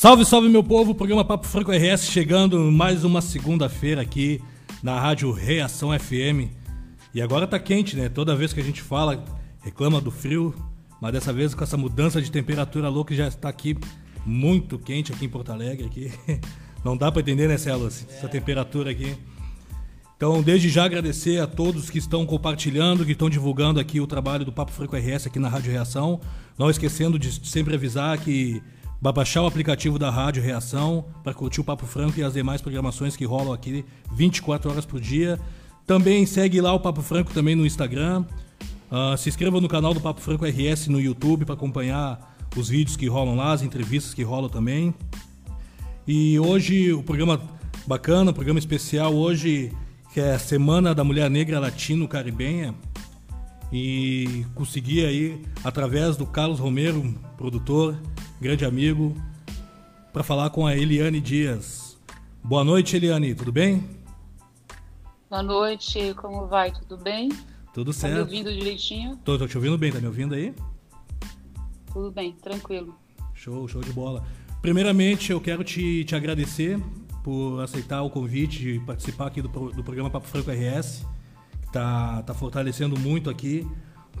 Salve, salve meu povo, programa Papo Franco RS chegando mais uma segunda-feira aqui na rádio Reação FM. E agora tá quente, né? Toda vez que a gente fala, reclama do frio, mas dessa vez com essa mudança de temperatura louca já está aqui muito quente aqui em Porto Alegre aqui. Não dá para entender, né, Celo, essa temperatura aqui. Então, desde já agradecer a todos que estão compartilhando, que estão divulgando aqui o trabalho do Papo Franco RS aqui na Rádio Reação. Não esquecendo de sempre avisar que Vai baixar o aplicativo da Rádio Reação para curtir o Papo Franco e as demais programações que rolam aqui 24 horas por dia. Também segue lá o Papo Franco também no Instagram. Uh, se inscreva no canal do Papo Franco RS no YouTube para acompanhar os vídeos que rolam lá, as entrevistas que rolam também. E hoje o programa bacana, o programa especial hoje que é a Semana da Mulher Negra Latino-Caribenha. E consegui aí, através do Carlos Romero, produtor, grande amigo, para falar com a Eliane Dias. Boa noite, Eliane, tudo bem? Boa noite, como vai? Tudo bem? Tudo certo. Tá me ouvindo direitinho? Tô, tô te ouvindo bem, tá me ouvindo aí? Tudo bem, tranquilo. Show, show de bola. Primeiramente, eu quero te, te agradecer por aceitar o convite de participar aqui do, do programa Papo Franco RS, que tá, tá fortalecendo muito aqui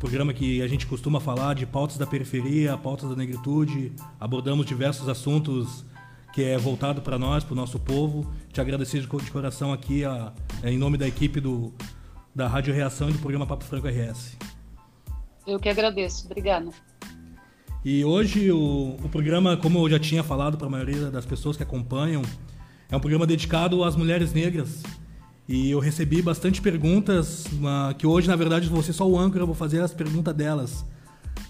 programa que a gente costuma falar de pautas da periferia, pautas da negritude, abordamos diversos assuntos que é voltado para nós, para o nosso povo. Te agradecer de, coração aqui, a, em nome da equipe do, da Rádio Reação e do programa Papo Franco RS. Eu que agradeço, obrigada. E hoje o, o programa, como eu já tinha falado para a maioria das pessoas que acompanham, é um programa dedicado às mulheres negras e eu recebi bastante perguntas, uh, que hoje, na verdade, ser só o âncora, vou fazer as perguntas delas.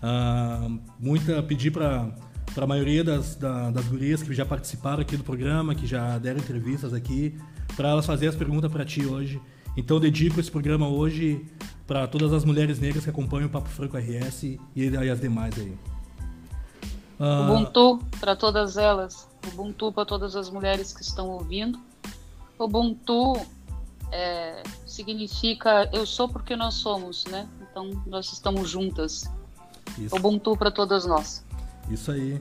Uh, muita pedi para a maioria das, da, das gurias que já participaram aqui do programa, que já deram entrevistas aqui, para elas fazer as perguntas para ti hoje. Então dedico esse programa hoje para todas as mulheres negras que acompanham o Papo Franco RS e, e as demais aí. Uh... Ubuntu para todas elas. Ubuntu para todas as mulheres que estão ouvindo. Ubuntu é, significa eu sou porque nós somos, né? Então nós estamos juntas. Isso. Ubuntu para todas nós. Isso aí.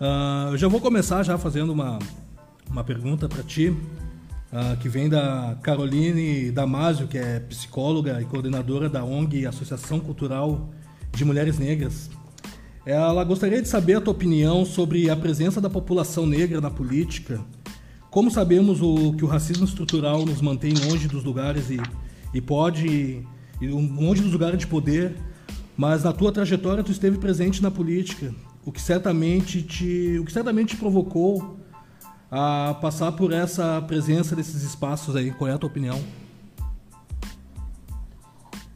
Uh, eu já vou começar já fazendo uma, uma pergunta para ti, uh, que vem da Caroline Damasio, que é psicóloga e coordenadora da ONG Associação Cultural de Mulheres Negras. Ela gostaria de saber a tua opinião sobre a presença da população negra na política como sabemos o, que o racismo estrutural nos mantém longe dos lugares e, e pode e longe dos lugares de poder, mas na tua trajetória tu esteve presente na política, o que certamente te, o que certamente te provocou a passar por essa presença desses espaços aí. Qual é a tua opinião?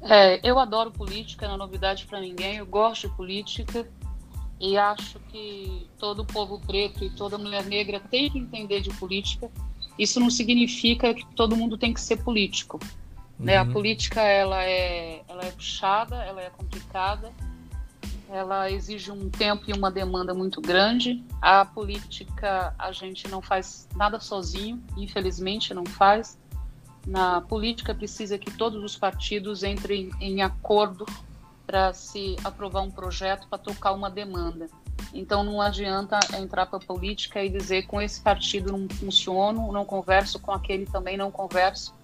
É, eu adoro política, não é novidade para ninguém. Eu gosto de política. E acho que todo povo preto e toda mulher negra tem que entender de política. Isso não significa que todo mundo tem que ser político. Uhum. Né? A uhum. política ela é, ela é puxada, ela é complicada, ela exige um tempo e uma demanda muito grande. A política a gente não faz nada sozinho, infelizmente não faz. Na política precisa que todos os partidos entrem em acordo para se aprovar um projeto para tocar uma demanda. Então não adianta entrar para a política e dizer com esse partido não funciono, não converso com aquele também não converso.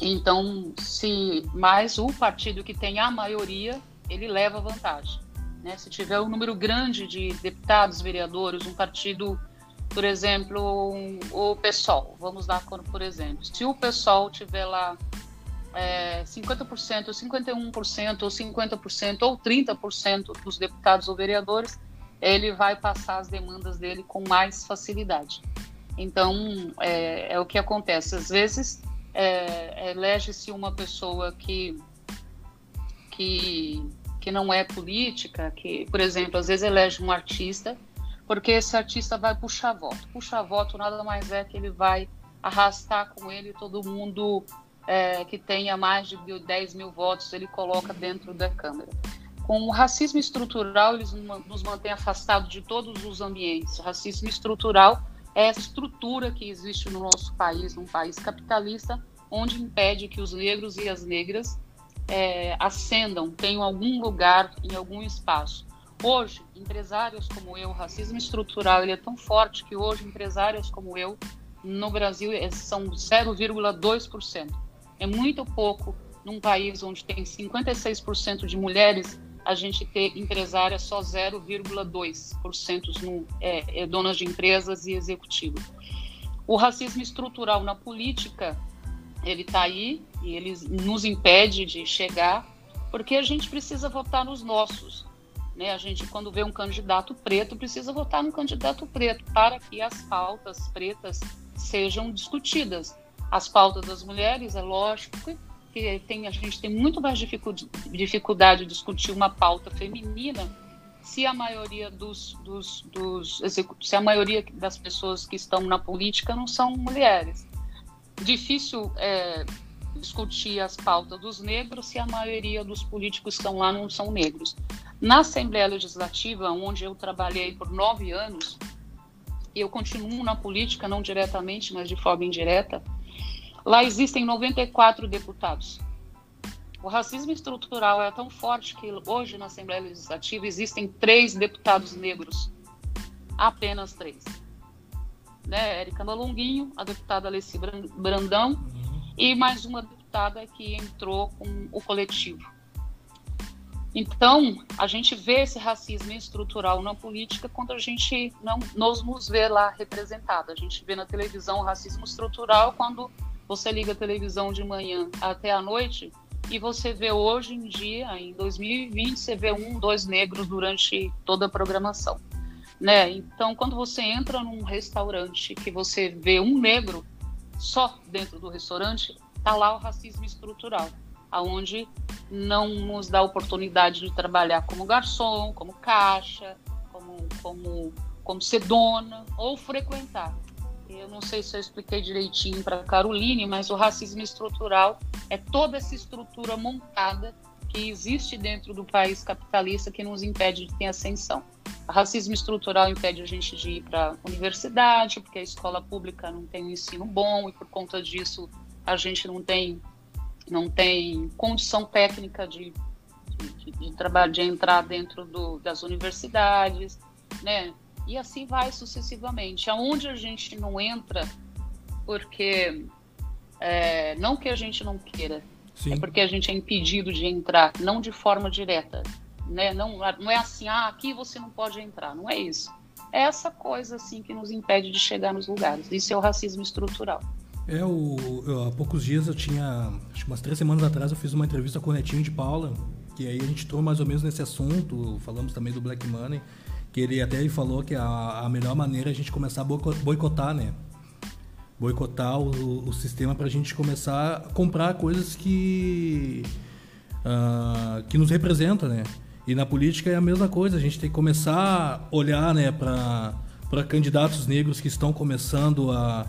Então, se mais o partido que tem a maioria, ele leva vantagem. Né? Se tiver um número grande de deputados, vereadores, um partido, por exemplo, um, o PSOL, vamos dar por exemplo, se o PSOL tiver lá é, 50%, 51%, ou 50%, ou 30% dos deputados ou vereadores, ele vai passar as demandas dele com mais facilidade. Então, é, é o que acontece. Às vezes, é, elege-se uma pessoa que, que, que não é política, que, por exemplo, às vezes elege um artista, porque esse artista vai puxar voto. Puxar voto nada mais é que ele vai arrastar com ele todo mundo é, que tenha mais de 10 mil votos, ele coloca dentro da Câmara. Com o racismo estrutural, eles nos mantém afastados de todos os ambientes. O racismo estrutural é essa estrutura que existe no nosso país, num país capitalista, onde impede que os negros e as negras é, ascendam, tenham algum lugar em algum espaço. Hoje, empresários como eu, o racismo estrutural ele é tão forte que hoje empresários como eu no Brasil é, são 0,2%. É muito pouco num país onde tem 56% de mulheres, a gente ter empresárias só 0,2% no, é, é, donas de empresas e executivos. O racismo estrutural na política, ele está aí e ele nos impede de chegar, porque a gente precisa votar nos nossos. Né? A gente, quando vê um candidato preto, precisa votar no candidato preto para que as pautas pretas sejam discutidas. As pautas das mulheres, é lógico que tem, a gente tem muito mais dificuldade de discutir uma pauta feminina se a maioria dos, dos, dos se a maioria das pessoas que estão na política não são mulheres. Difícil é, discutir as pautas dos negros se a maioria dos políticos que estão lá não são negros. Na Assembleia Legislativa, onde eu trabalhei por nove anos, eu continuo na política, não diretamente, mas de forma indireta, lá existem 94 deputados. O racismo estrutural é tão forte que hoje na Assembleia Legislativa existem três deputados negros. Apenas três. Né? Érica Malonguinho, a deputada Alessi Brandão e mais uma deputada que entrou com o coletivo. Então, a gente vê esse racismo estrutural na política quando a gente não nos, nos vê lá representado. A gente vê na televisão o racismo estrutural quando você liga a televisão de manhã até a noite e você vê hoje em dia, em 2020, você vê um, dois negros durante toda a programação. Né? Então, quando você entra num restaurante que você vê um negro só dentro do restaurante, tá lá o racismo estrutural aonde não nos dá oportunidade de trabalhar como garçom, como caixa, como, como, como ser dona ou frequentar. Eu não sei se eu expliquei direitinho para Caroline, mas o racismo estrutural é toda essa estrutura montada que existe dentro do país capitalista que nos impede de ter ascensão. O racismo estrutural impede a gente de ir para a universidade, porque a escola pública não tem um ensino bom e por conta disso a gente não tem não tem condição técnica de, de, de trabalho, de entrar dentro do, das universidades, né? E assim vai sucessivamente. Aonde a gente não entra, porque é, não que a gente não queira, Sim. é porque a gente é impedido de entrar, não de forma direta, né? Não, não é assim, ah, aqui você não pode entrar, não é isso. É essa coisa assim que nos impede de chegar nos lugares. Isso é o racismo estrutural. É, o, eu, há poucos dias eu tinha, acho que umas três semanas atrás, eu fiz uma entrevista com o Netinho de Paula, que aí a gente entrou mais ou menos nesse assunto, falamos também do Black Money, que ele até falou que a, a melhor maneira é a gente começar a boicotar, né? Boicotar o, o sistema para a gente começar a comprar coisas que, uh, que nos representam, né? E na política é a mesma coisa, a gente tem que começar a olhar né, para candidatos negros que estão começando a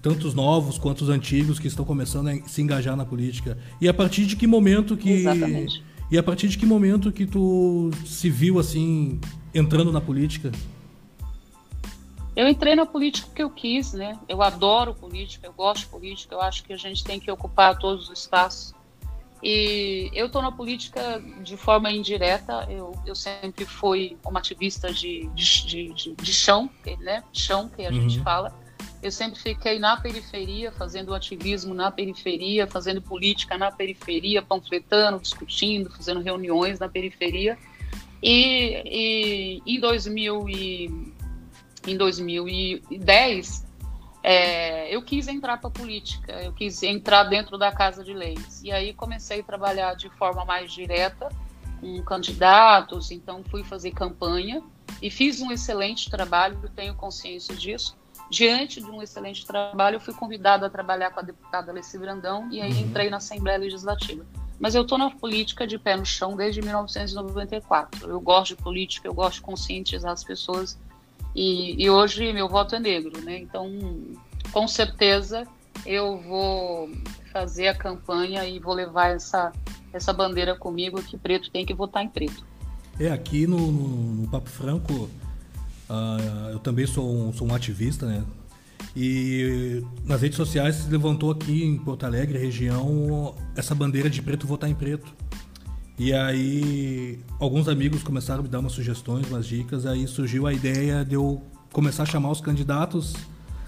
tanto os novos quanto os antigos que estão começando a se engajar na política. E a partir de que momento que Exatamente. E a partir de que momento que tu se viu assim entrando na política? Eu entrei na política porque eu quis, né? Eu adoro política, eu gosto de política, eu acho que a gente tem que ocupar todos os espaços. E eu estou na política de forma indireta, eu, eu sempre fui uma ativista de, de, de, de chão, né? Chão, que a uhum. gente fala. Eu sempre fiquei na periferia, fazendo ativismo na periferia, fazendo política na periferia, panfletando, discutindo, fazendo reuniões na periferia. E, e em, 2000 e, em 2010, é, eu quis entrar para a política, eu quis entrar dentro da Casa de Leis. E aí comecei a trabalhar de forma mais direta com candidatos, então fui fazer campanha e fiz um excelente trabalho, tenho consciência disso diante de um excelente trabalho, eu fui convidada a trabalhar com a deputada Alessi Brandão e aí uhum. entrei na Assembleia Legislativa. Mas eu estou na política de pé no chão desde 1994. Eu gosto de política, eu gosto de conscientizar as pessoas e, e hoje meu voto é negro, né? Então, com certeza, eu vou fazer a campanha e vou levar essa, essa bandeira comigo que preto tem que votar em preto. É, aqui no, no, no Papo Franco, Uh, eu também sou um, sou um ativista, né? E nas redes sociais se levantou aqui em Porto Alegre, região, essa bandeira de preto votar em preto. E aí, alguns amigos começaram a me dar umas sugestões, umas dicas. Aí surgiu a ideia de eu começar a chamar os candidatos,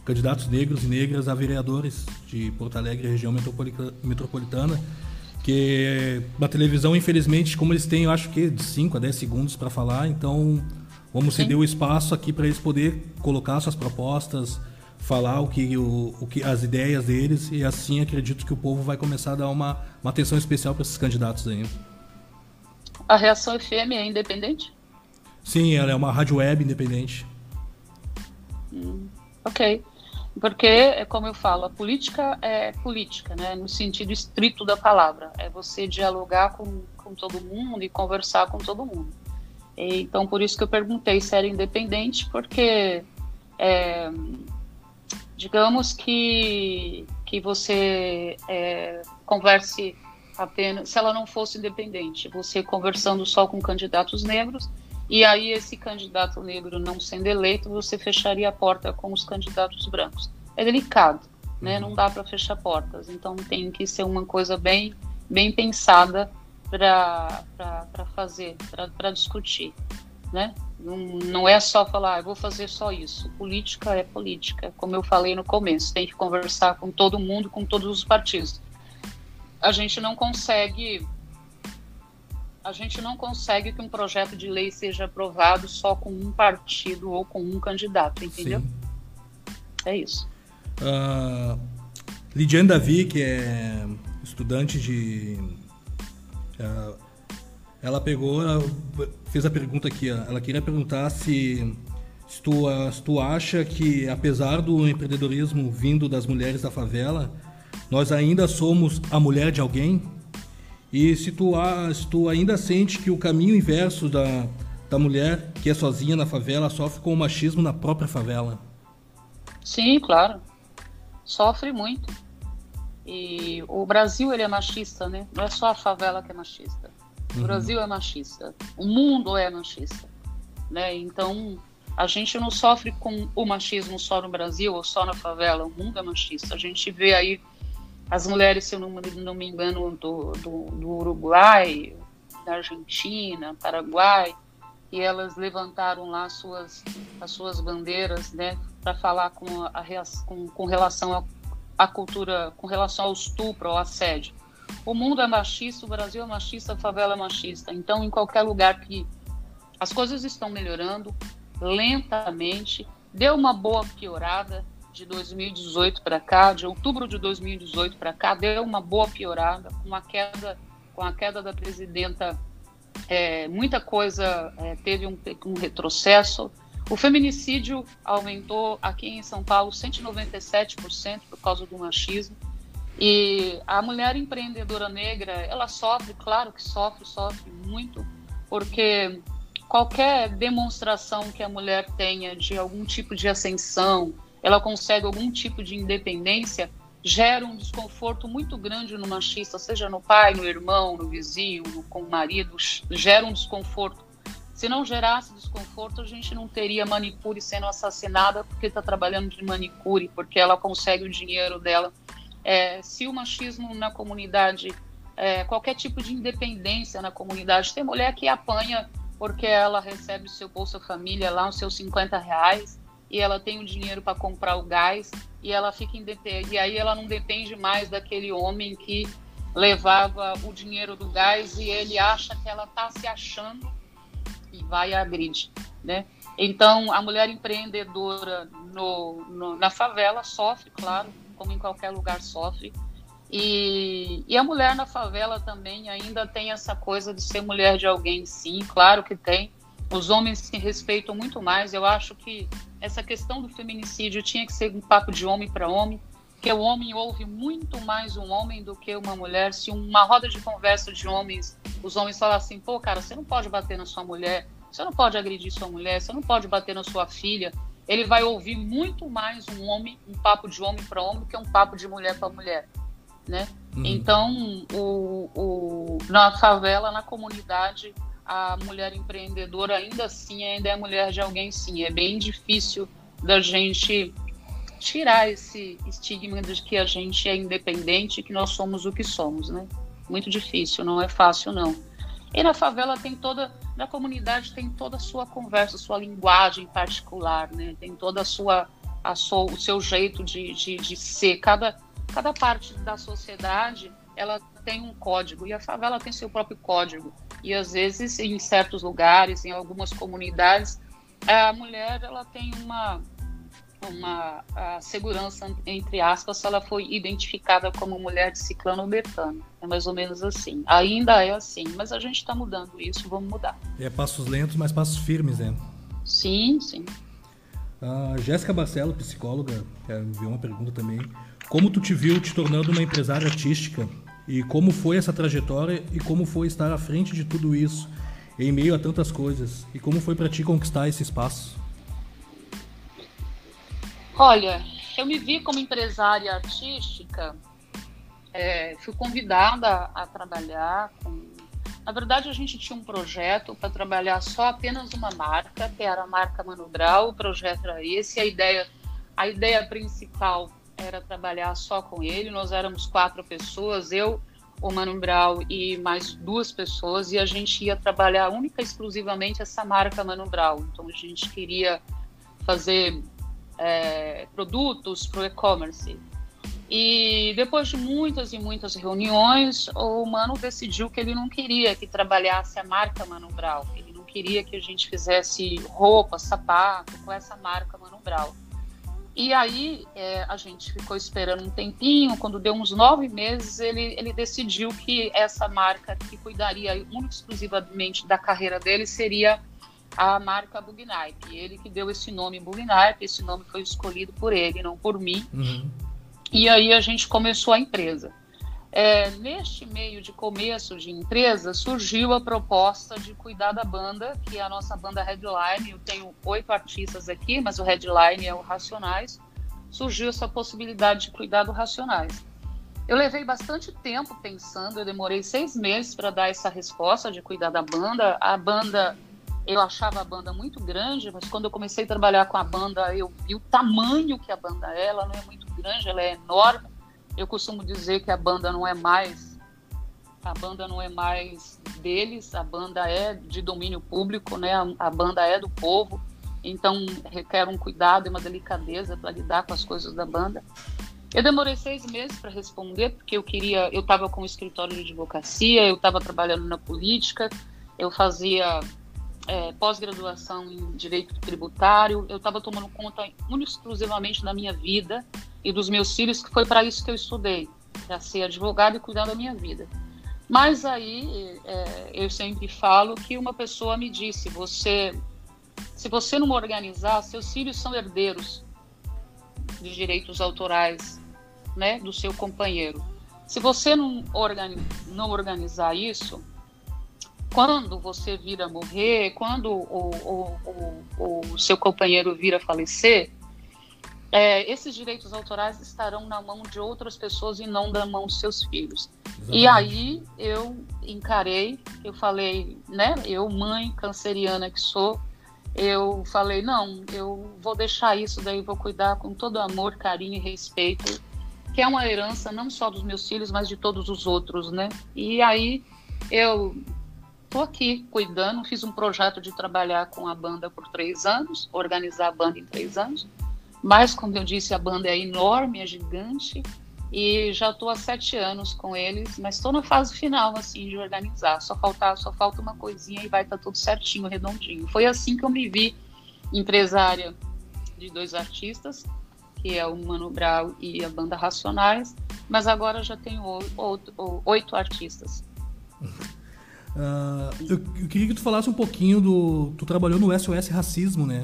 candidatos negros e negras a vereadores de Porto Alegre, região metropolitana. Que na televisão, infelizmente, como eles têm, eu acho que de 5 a 10 segundos para falar, então vamos ceder o espaço aqui para eles poderem colocar suas propostas, falar o que, o, o que as ideias deles e assim acredito que o povo vai começar a dar uma, uma atenção especial para esses candidatos aí. A Reação FM é independente? Sim, ela é uma rádio web independente. Hum, ok. Porque, é como eu falo, a política é política, né? no sentido estrito da palavra. É você dialogar com, com todo mundo e conversar com todo mundo. Então, por isso que eu perguntei se era independente, porque é, digamos que, que você é, converse apenas, se ela não fosse independente, você conversando só com candidatos negros, e aí esse candidato negro não sendo eleito, você fecharia a porta com os candidatos brancos. É delicado, né? Uhum. Não dá para fechar portas. Então tem que ser uma coisa bem, bem pensada para fazer, para discutir, né? Não, não é só falar, ah, vou fazer só isso. Política é política, como eu falei no começo, tem que conversar com todo mundo, com todos os partidos a gente não consegue a gente não consegue que um projeto de lei seja aprovado só com um partido ou com um candidato, entendeu? Sim. É isso. Uh, Lidiane Davi, que é estudante de. Uh, ela pegou, ela fez a pergunta aqui, ela queria perguntar se, se, tu, se tu acha que, apesar do empreendedorismo vindo das mulheres da favela, nós ainda somos a mulher de alguém? E se tu, se tu ainda sente que o caminho inverso da, da mulher que é sozinha na favela sofre com o machismo na própria favela? Sim, claro. Sofre muito. E o Brasil ele é machista, né? Não é só a favela que é machista. O uhum. Brasil é machista. O mundo é machista, né? Então a gente não sofre com o machismo só no Brasil ou só na favela. O mundo é machista. A gente vê aí as mulheres, se eu não, não me engano, do, do, do, Uruguai, da Argentina, Paraguai, e elas levantaram lá as suas, as suas bandeiras, né, para falar com, a, com, com relação à cultura, com relação ao estupro, ao assédio. O mundo é machista, o Brasil é machista, a favela é machista. Então, em qualquer lugar que as coisas estão melhorando lentamente, deu uma boa piorada, de 2018 para cá, de outubro de 2018 para cá, deu uma boa piorada, com a queda, com a queda da presidenta, é, muita coisa é, teve um, um retrocesso. O feminicídio aumentou aqui em São Paulo 197% por causa do machismo. E a mulher empreendedora negra, ela sofre, claro que sofre, sofre muito, porque qualquer demonstração que a mulher tenha de algum tipo de ascensão, ela consegue algum tipo de independência, gera um desconforto muito grande no machista, seja no pai, no irmão, no vizinho, no, com o marido, gera um desconforto. Se não gerasse desconforto, a gente não teria manicure sendo assassinada porque está trabalhando de manicure, porque ela consegue o dinheiro dela. É, se o machismo na comunidade, é, qualquer tipo de independência na comunidade, tem mulher que apanha porque ela recebe o seu Bolsa Família lá, os seus 50 reais, e ela tem o dinheiro para comprar o gás e ela fica independente. E aí ela não depende mais daquele homem que levava o dinheiro do gás e ele acha que ela está se achando e vai agredir, né? Então a mulher empreendedora no, no, na favela sofre, claro, como em qualquer lugar sofre. E, e a mulher na favela também ainda tem essa coisa de ser mulher de alguém, sim, claro que tem. Os homens se respeitam muito mais. Eu acho que essa questão do feminicídio tinha que ser um papo de homem para homem, que o homem ouve muito mais um homem do que uma mulher. Se uma roda de conversa de homens, os homens falam assim, pô, cara, você não pode bater na sua mulher, você não pode agredir sua mulher, você não pode bater na sua filha. Ele vai ouvir muito mais um homem, um papo de homem para homem, do que um papo de mulher para mulher, né? Uhum. Então, o, o, na favela, na comunidade, a mulher empreendedora ainda assim ainda é mulher de alguém sim. É bem difícil da gente tirar esse estigma de que a gente é independente, que nós somos o que somos, né? Muito difícil, não é fácil não. E na favela tem toda, na comunidade tem toda a sua conversa, sua linguagem particular, né? Tem toda a sua, a sua o seu jeito de, de, de ser. Cada, cada parte da sociedade ela tem um código e a favela tem seu próprio código. E às vezes, em certos lugares, em algumas comunidades, a mulher ela tem uma uma segurança entre aspas ela foi identificada como mulher de ciclano ou betano. É mais ou menos assim. Ainda é assim mas a gente está mudando isso vamos mudar. É passos lentos mas passos firmes né? Sim sim. A Jéssica Barcelo psicóloga viu uma pergunta também. Como tu te viu te tornando uma empresária artística? E como foi essa trajetória? E como foi estar à frente de tudo isso em meio a tantas coisas? E como foi para ti conquistar esse espaço Olha, eu me vi como empresária artística, é, fui convidada a trabalhar com. Na verdade, a gente tinha um projeto para trabalhar só apenas uma marca, que era a marca Mano Brau. O projeto era esse, a ideia, a ideia principal era trabalhar só com ele. Nós éramos quatro pessoas, eu, o Mano Brau e mais duas pessoas, e a gente ia trabalhar única e exclusivamente essa marca Mano Brau. Então a gente queria fazer é, produtos para o e-commerce. E depois de muitas e muitas reuniões, o Mano decidiu que ele não queria que trabalhasse a marca Mano Brau. Ele não queria que a gente fizesse roupa, sapato com essa marca Mano Brau. E aí é, a gente ficou esperando um tempinho. Quando deu uns nove meses, ele, ele decidiu que essa marca que cuidaria única exclusivamente da carreira dele seria a marca Bugnaip. Ele que deu esse nome Bugnaip, esse nome foi escolhido por ele, não por mim. Uhum. E aí a gente começou a empresa. É, neste meio de começo de empresa, surgiu a proposta de cuidar da banda, que é a nossa banda Headline. Eu tenho oito artistas aqui, mas o Headline é o Racionais. Surgiu essa possibilidade de cuidar do Racionais. Eu levei bastante tempo pensando, eu demorei seis meses para dar essa resposta de cuidar da banda. A banda eu achava a banda muito grande, mas quando eu comecei a trabalhar com a banda, eu vi o tamanho que a banda é. Ela não é muito grande, ela é enorme. Eu costumo dizer que a banda não é mais a banda não é mais deles, a banda é de domínio público, né? A, a banda é do povo, então requer um cuidado e uma delicadeza para lidar com as coisas da banda. Eu demorei seis meses para responder porque eu queria, eu estava com o escritório de advocacia, eu estava trabalhando na política, eu fazia é, pós-graduação em direito tributário, eu estava tomando conta exclusivamente da minha vida e dos meus filhos, que foi para isso que eu estudei, para ser advogado e cuidar da minha vida. Mas aí é, eu sempre falo que uma pessoa me disse: você, se você não organizar, seus filhos são herdeiros de direitos autorais, né, do seu companheiro. Se você não, organi não organizar isso, quando você vir a morrer, quando o, o, o, o seu companheiro vir a falecer, é, esses direitos autorais estarão na mão de outras pessoas e não na mão dos seus filhos. Exatamente. E aí eu encarei, eu falei, né, eu mãe canceriana que sou, eu falei, não, eu vou deixar isso daí, vou cuidar com todo amor, carinho e respeito, que é uma herança não só dos meus filhos, mas de todos os outros, né? E aí eu estou aqui cuidando, fiz um projeto de trabalhar com a banda por três anos, organizar a banda em três anos. Mas, como eu disse, a banda é enorme, é gigante, e já estou há sete anos com eles, mas estou na fase final, assim, de organizar. Só, falta, só falta uma coisinha e vai estar tá tudo certinho, redondinho. Foi assim que eu me vi empresária de dois artistas, que é o Mano Brau e a banda Racionais, mas agora já tenho oito, oito artistas. Uh, eu, eu, queria que tu falasse um pouquinho do. Tu trabalhou no SOS Racismo, né?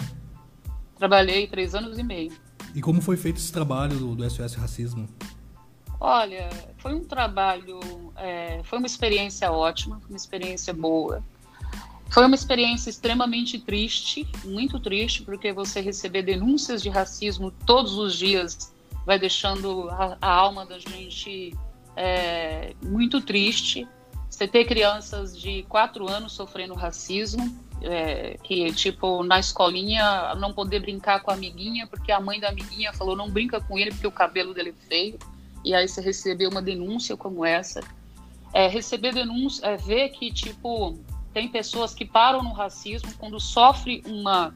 Trabalhei três anos e meio. E como foi feito esse trabalho do, do SOS Racismo? Olha, foi um trabalho, é, foi uma experiência ótima, uma experiência boa. Foi uma experiência extremamente triste, muito triste, porque você receber denúncias de racismo todos os dias vai deixando a, a alma da gente é, muito triste. Você ter crianças de quatro anos sofrendo racismo, é, que tipo na escolinha não poder brincar com a amiguinha porque a mãe da amiguinha falou não brinca com ele porque o cabelo dele é feio. E aí você recebeu uma denúncia como essa. É, receber denúncia, é, ver que, tipo, tem pessoas que param no racismo quando sofre uma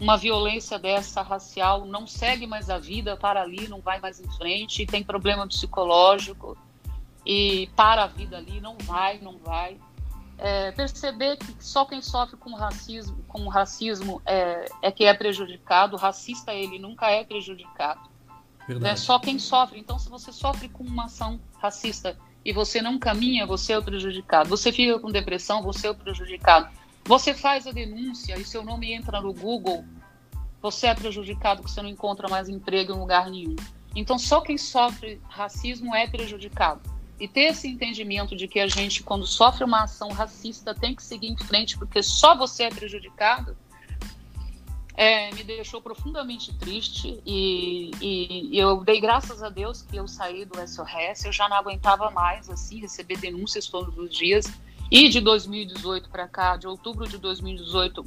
uma violência dessa racial, não segue mais a vida, para ali, não vai mais em frente, tem problema psicológico e para a vida ali, não vai, não vai. É, perceber que só quem sofre com racismo, com racismo é, é que é prejudicado, o racista ele nunca é prejudicado. É só quem sofre. Então, se você sofre com uma ação racista e você não caminha, você é o prejudicado. Você fica com depressão, você é o prejudicado. Você faz a denúncia e seu nome entra no Google, você é prejudicado porque você não encontra mais emprego em lugar nenhum. Então, só quem sofre racismo é prejudicado. E ter esse entendimento de que a gente, quando sofre uma ação racista, tem que seguir em frente porque só você é prejudicado, é, me deixou profundamente triste e, e, e, eu dei graças a Deus que eu saí do SOS, eu já não aguentava mais assim receber denúncias todos os dias. E de 2018 para cá, de outubro de 2018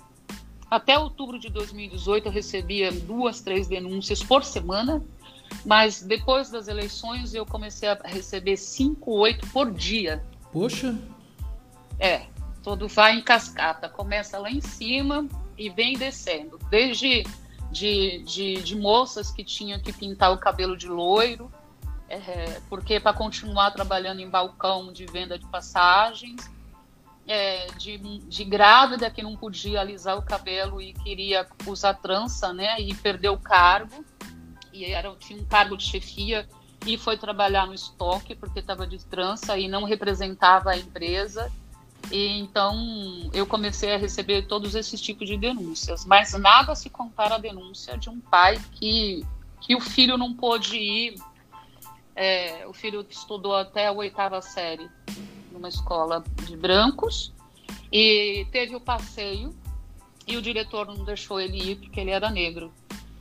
até outubro de 2018 eu recebia duas, três denúncias por semana, mas depois das eleições eu comecei a receber cinco, oito por dia. Poxa! É, todo vai em cascata, começa lá em cima e vem descendo. Desde de, de, de moças que tinham que pintar o cabelo de loiro, é, porque para continuar trabalhando em balcão de venda de passagens, é, de, de grávida que não podia alisar o cabelo e queria usar trança, né, e perdeu o cargo, e era, tinha um cargo de chefia, e foi trabalhar no estoque porque estava de trança e não representava a empresa, e então eu comecei a receber todos esses tipos de denúncias, mas nada se compara à denúncia de um pai que, que o filho não pôde ir, é, o filho estudou até a oitava série numa escola de brancos. E teve o passeio e o diretor não deixou ele ir porque ele era negro.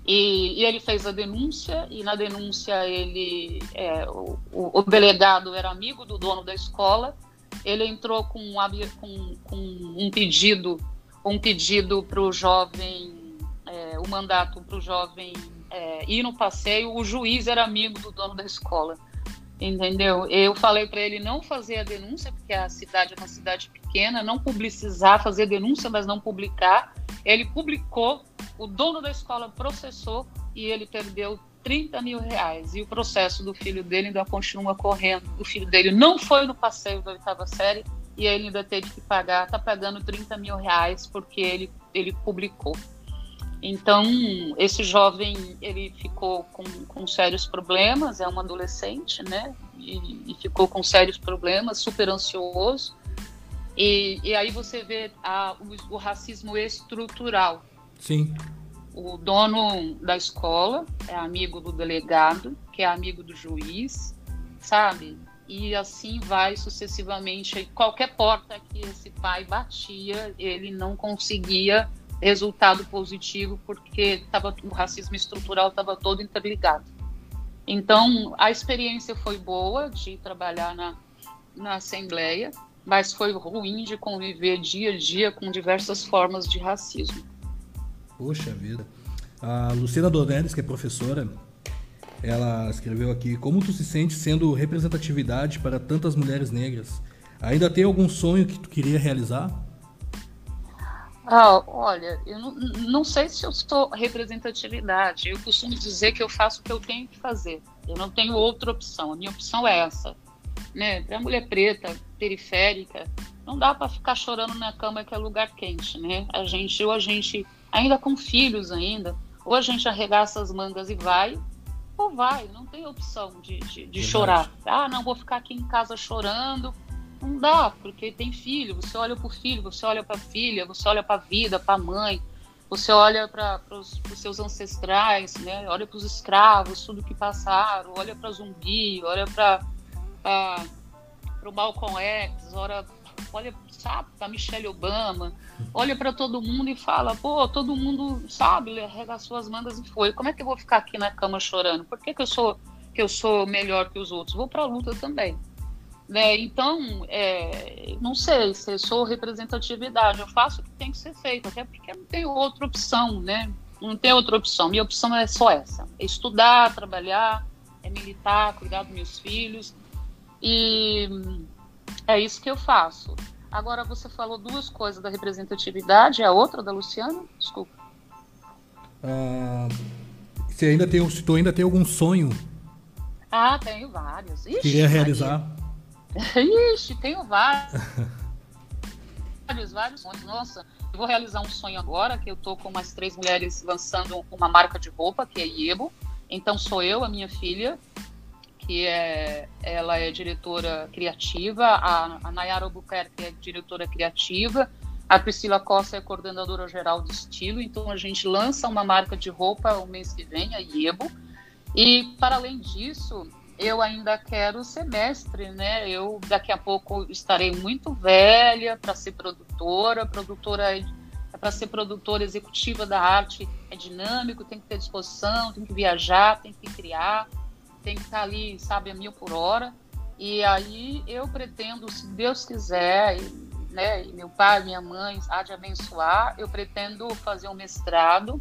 E, e, ele fez a denúncia, e na denúncia ele, é, o, o, delegado era amigo do dono da escola, ele entrou com, com, com um pedido, um pedido para o jovem, é, o mandato para o jovem é, ir no passeio, o juiz era amigo do dono da escola, entendeu? Eu falei para ele não fazer a denúncia, porque a cidade é uma cidade pequena, não publicizar, fazer denúncia, mas não publicar. Ele publicou, o dono da escola processou e ele perdeu 30 mil reais. E o processo do filho dele ainda continua correndo. O filho dele não foi no passeio da oitava série e ele ainda teve que pagar, está pagando 30 mil reais porque ele, ele publicou. Então, esse jovem, ele ficou com, com sérios problemas, é um adolescente, né? E, e ficou com sérios problemas, super ansioso. E, e aí você vê a, o, o racismo estrutural. Sim o dono da escola é amigo do delegado, que é amigo do juiz, sabe? E assim vai sucessivamente. Qualquer porta que esse pai batia, ele não conseguia resultado positivo porque tava, o racismo estrutural estava todo interligado. Então, a experiência foi boa de trabalhar na, na Assembleia, mas foi ruim de conviver dia a dia com diversas formas de racismo. Poxa vida. A Luciana Donelis, que é professora, ela escreveu aqui: Como tu se sente sendo representatividade para tantas mulheres negras? Ainda tem algum sonho que tu queria realizar? Ah, olha, eu não, não sei se eu sou representatividade. Eu costumo dizer que eu faço o que eu tenho que fazer. Eu não tenho outra opção. A minha opção é essa. Né? Para mulher preta, periférica, não dá para ficar chorando na cama que é lugar quente, né? A gente ou a gente ainda com filhos ainda, ou a gente arregaça as mangas e vai, ou vai, não tem opção de, de, de chorar. Ah, não, vou ficar aqui em casa chorando. Não dá, porque tem filho, você olha para o filho, você olha para a filha, você olha para a vida, para a mãe, você olha para os seus ancestrais, né? olha para os escravos, tudo que passaram, olha para zumbi, olha para o Malcolm X, olha olha, sabe, para Michelle Obama, olha para todo mundo e fala, pô, todo mundo, sabe, arregaçou as mangas e foi. Como é que eu vou ficar aqui na cama chorando? Por que, que eu sou que eu sou melhor que os outros? Vou para a luta também. Né? Então, é, não sei se eu sou representatividade, eu faço o que tem que ser feito, até porque não tem outra opção, né? Não tem outra opção. Minha opção é só essa: é estudar, trabalhar, é militar, cuidar dos meus filhos E é isso que eu faço. Agora, você falou duas coisas da representatividade, a outra da Luciana? Desculpa. Ah, você ainda tem, tu ainda tem algum sonho? Ah, tenho vários. Ixi, Queria realizar? Ixi, tenho vários. vários, vários sonhos. Nossa, eu vou realizar um sonho agora, que eu tô com umas três mulheres lançando uma marca de roupa, que é Iebo. Então sou eu, a minha filha, que é, ela é diretora criativa, a, a Nayara Albuquerque é diretora criativa, a Priscila Costa é coordenadora geral de estilo, então a gente lança uma marca de roupa o mês que vem, a Iebo. E para além disso, eu ainda quero semestre, né? Eu daqui a pouco estarei muito velha para ser produtora, produtora é para ser produtora executiva da arte é dinâmico, tem que ter disposição, tem que viajar, tem que criar tem que estar ali, sabe, a mil por hora. E aí eu pretendo, se Deus quiser, e, né, e meu pai, minha mãe há de abençoar, eu pretendo fazer um mestrado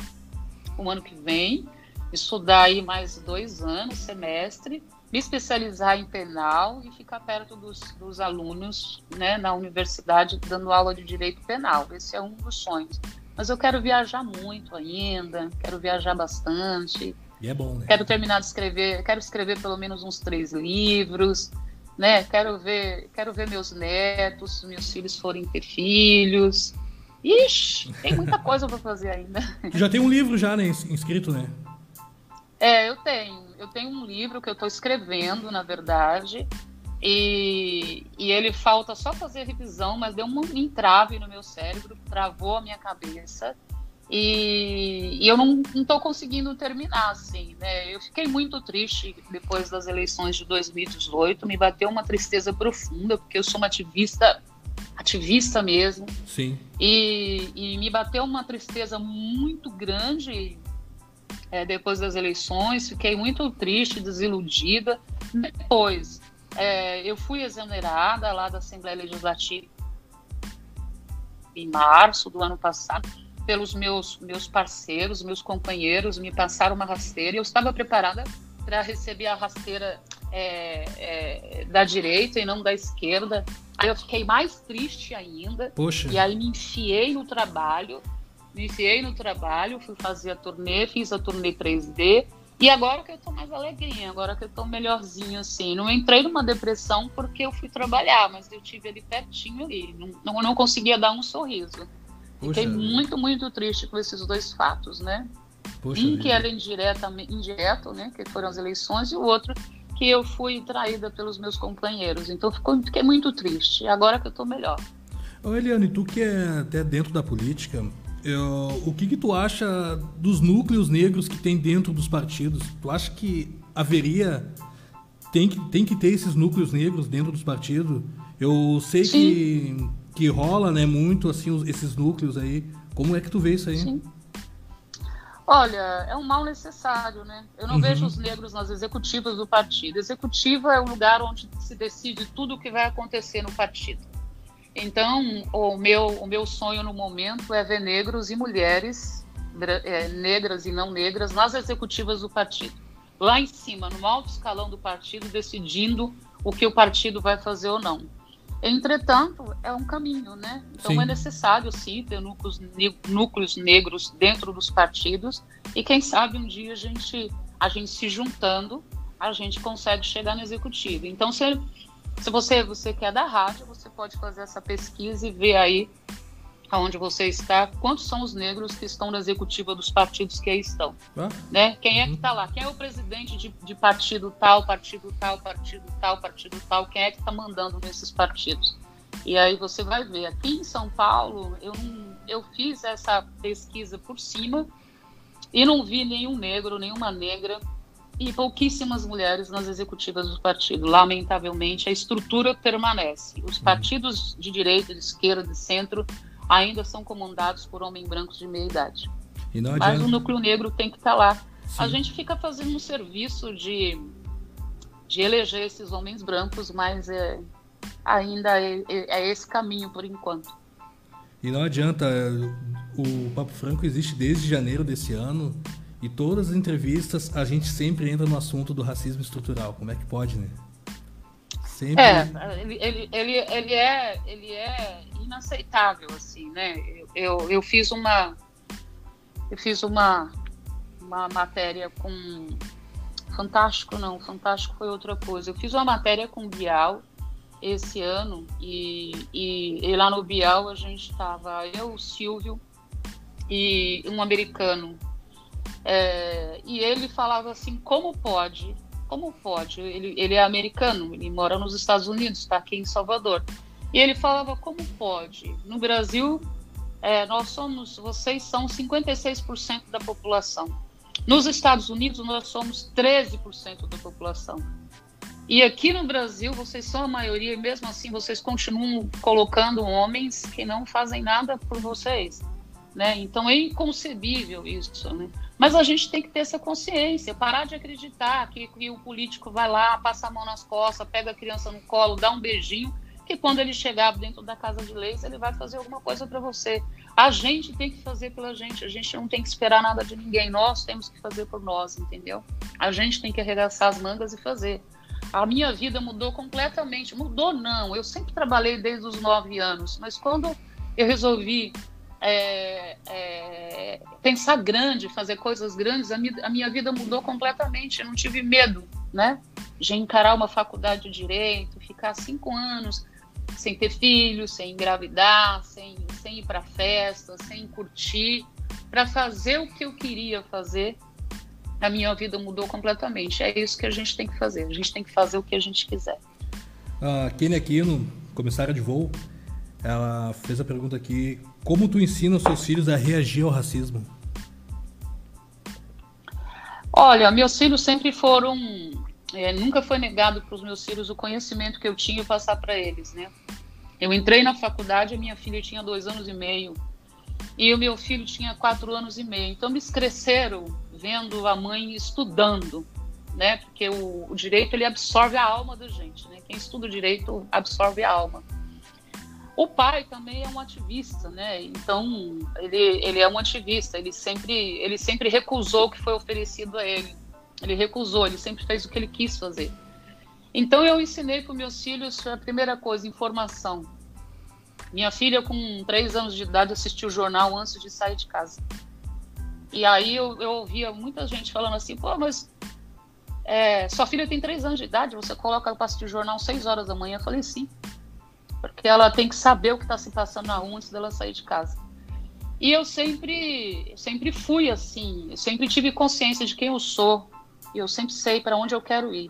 o ano que vem, estudar aí mais dois anos, semestre, me especializar em penal e ficar perto dos, dos alunos né, na universidade dando aula de direito penal. Esse é um dos sonhos. Mas eu quero viajar muito ainda, quero viajar bastante, e é bom, né? Quero terminar de escrever, quero escrever pelo menos uns três livros, né? Quero ver, quero ver meus netos, meus filhos forem ter filhos. Ixi, tem muita coisa para fazer ainda. Já tem um livro já, né, inscrito, né? É, eu tenho. Eu tenho um livro que eu estou escrevendo, na verdade, e, e ele falta só fazer revisão, mas deu um entrave no meu cérebro, travou a minha cabeça. E, e eu não estou conseguindo terminar, assim, né? Eu fiquei muito triste depois das eleições de 2018, me bateu uma tristeza profunda, porque eu sou uma ativista, ativista mesmo. Sim. E, e me bateu uma tristeza muito grande é, depois das eleições, fiquei muito triste, desiludida. Depois, é, eu fui exonerada lá da Assembleia Legislativa em março do ano passado pelos meus, meus parceiros, meus companheiros, me passaram uma rasteira e eu estava preparada para receber a rasteira é, é, da direita e não da esquerda. Aí eu fiquei mais triste ainda. Poxa. E aí me enfiei no trabalho, me enfiei no trabalho, fui fazer a turnê, fiz a turnê 3D. E agora que eu tô mais alegrinha, agora que eu tô melhorzinho, assim. Não entrei numa depressão porque eu fui trabalhar, mas eu tive ali pertinho ali. Não, não, não conseguia dar um sorriso. Fiquei muito, muito triste com esses dois fatos, né? Poxa um vida. que era indireta, indireto, né? Que foram as eleições, e o outro que eu fui traída pelos meus companheiros. Então ficou, fiquei muito triste. Agora que eu estou melhor. Ô Eliane, tu que é até dentro da política, eu, o que, que tu acha dos núcleos negros que tem dentro dos partidos? Tu acha que haveria. Tem que, tem que ter esses núcleos negros dentro dos partidos? Eu sei Sim. que que rola, né, muito assim esses núcleos aí. Como é que tu vê isso aí? Sim. Olha, é um mal necessário, né? Eu não uhum. vejo os negros nas executivas do partido. Executiva é o lugar onde se decide tudo o que vai acontecer no partido. Então, o meu, o meu sonho no momento é ver negros e mulheres, é, negras e não negras, nas executivas do partido. Lá em cima, no alto escalão do partido, decidindo o que o partido vai fazer ou não. Entretanto, é um caminho, né? Então sim. é necessário, sim, ter núcleos, núcleos negros dentro dos partidos e quem sabe um dia a gente, a gente se juntando, a gente consegue chegar no executivo. Então, se, se você, você quer da rádio, você pode fazer essa pesquisa e ver aí aonde você está, quantos são os negros que estão na executiva dos partidos que aí estão. Ah. Né? Quem é que está lá? Quem é o presidente de, de, partido tal, partido tal, partido tal, partido tal? Quem é que está mandando nesses partidos? E aí você vai ver. Aqui em São Paulo, eu, eu fiz essa pesquisa por cima e não vi nenhum negro, nenhuma negra e pouquíssimas mulheres nas executivas do partido. Lamentavelmente, a estrutura permanece. Os uhum. partidos de direita, de esquerda, de centro ainda são comandados por homens brancos de meia idade. Mas o núcleo negro tem que estar tá lá. Sim. A gente fica fazendo um serviço de, de eleger esses homens brancos, mas é, ainda é, é, é esse caminho por enquanto. E não adianta, o Papo Franco existe desde janeiro desse ano e todas as entrevistas a gente sempre entra no assunto do racismo estrutural. Como é que pode, né? Sempre... É, ele, ele, ele, é, ele é inaceitável, assim, né? Eu, eu, eu fiz uma eu fiz uma, uma matéria com Fantástico não, Fantástico foi outra coisa. Eu fiz uma matéria com Bial esse ano e, e, e lá no Bial a gente estava eu, o Silvio e um americano. É, e ele falava assim, como pode? Como pode? Ele, ele é americano, ele mora nos Estados Unidos, está aqui em Salvador. E ele falava, como pode? No Brasil, é, nós somos, vocês são 56% da população. Nos Estados Unidos, nós somos 13% da população. E aqui no Brasil, vocês são a maioria, e mesmo assim, vocês continuam colocando homens que não fazem nada por vocês. Né? Então é inconcebível isso. Né? Mas a gente tem que ter essa consciência, parar de acreditar que, que o político vai lá, passa a mão nas costas, pega a criança no colo, dá um beijinho que quando ele chegar dentro da casa de leis, ele vai fazer alguma coisa para você. A gente tem que fazer pela gente, a gente não tem que esperar nada de ninguém, nós temos que fazer por nós, entendeu? A gente tem que arregaçar as mangas e fazer. A minha vida mudou completamente. Mudou, não. Eu sempre trabalhei desde os nove anos, mas quando eu resolvi é, é, pensar grande, fazer coisas grandes, a minha, a minha vida mudou completamente. Eu não tive medo, né? De encarar uma faculdade de direito, ficar cinco anos sem ter filhos, sem engravidar, sem, sem ir para festa, sem curtir, para fazer o que eu queria fazer, a minha vida mudou completamente. É isso que a gente tem que fazer. A gente tem que fazer o que a gente quiser. A Kenny Aquino, comissária de voo, ela fez a pergunta aqui: como tu ensina os seus filhos a reagir ao racismo? Olha, meus filhos sempre foram é, nunca foi negado para os meus filhos o conhecimento que eu tinha e passar para eles, né? Eu entrei na faculdade, a minha filha tinha dois anos e meio e o meu filho tinha quatro anos e meio. Então eles cresceram vendo a mãe estudando, né? Porque o, o direito ele absorve a alma da gente, né? Quem estuda o direito absorve a alma. O pai também é um ativista, né? Então ele, ele é um ativista. Ele sempre ele sempre recusou o que foi oferecido a ele. Ele recusou, ele sempre fez o que ele quis fazer. Então eu ensinei para meus filhos a primeira coisa, informação. Minha filha, com três anos de idade, assistiu o jornal antes de sair de casa. E aí eu, eu ouvia muita gente falando assim, pô, mas é, sua filha tem três anos de idade, você coloca ela para assistir o jornal seis horas da manhã? Eu falei, sim. Porque ela tem que saber o que está se passando na rua antes dela sair de casa. E eu sempre, sempre fui assim, eu sempre tive consciência de quem eu sou, e eu sempre sei para onde eu quero ir.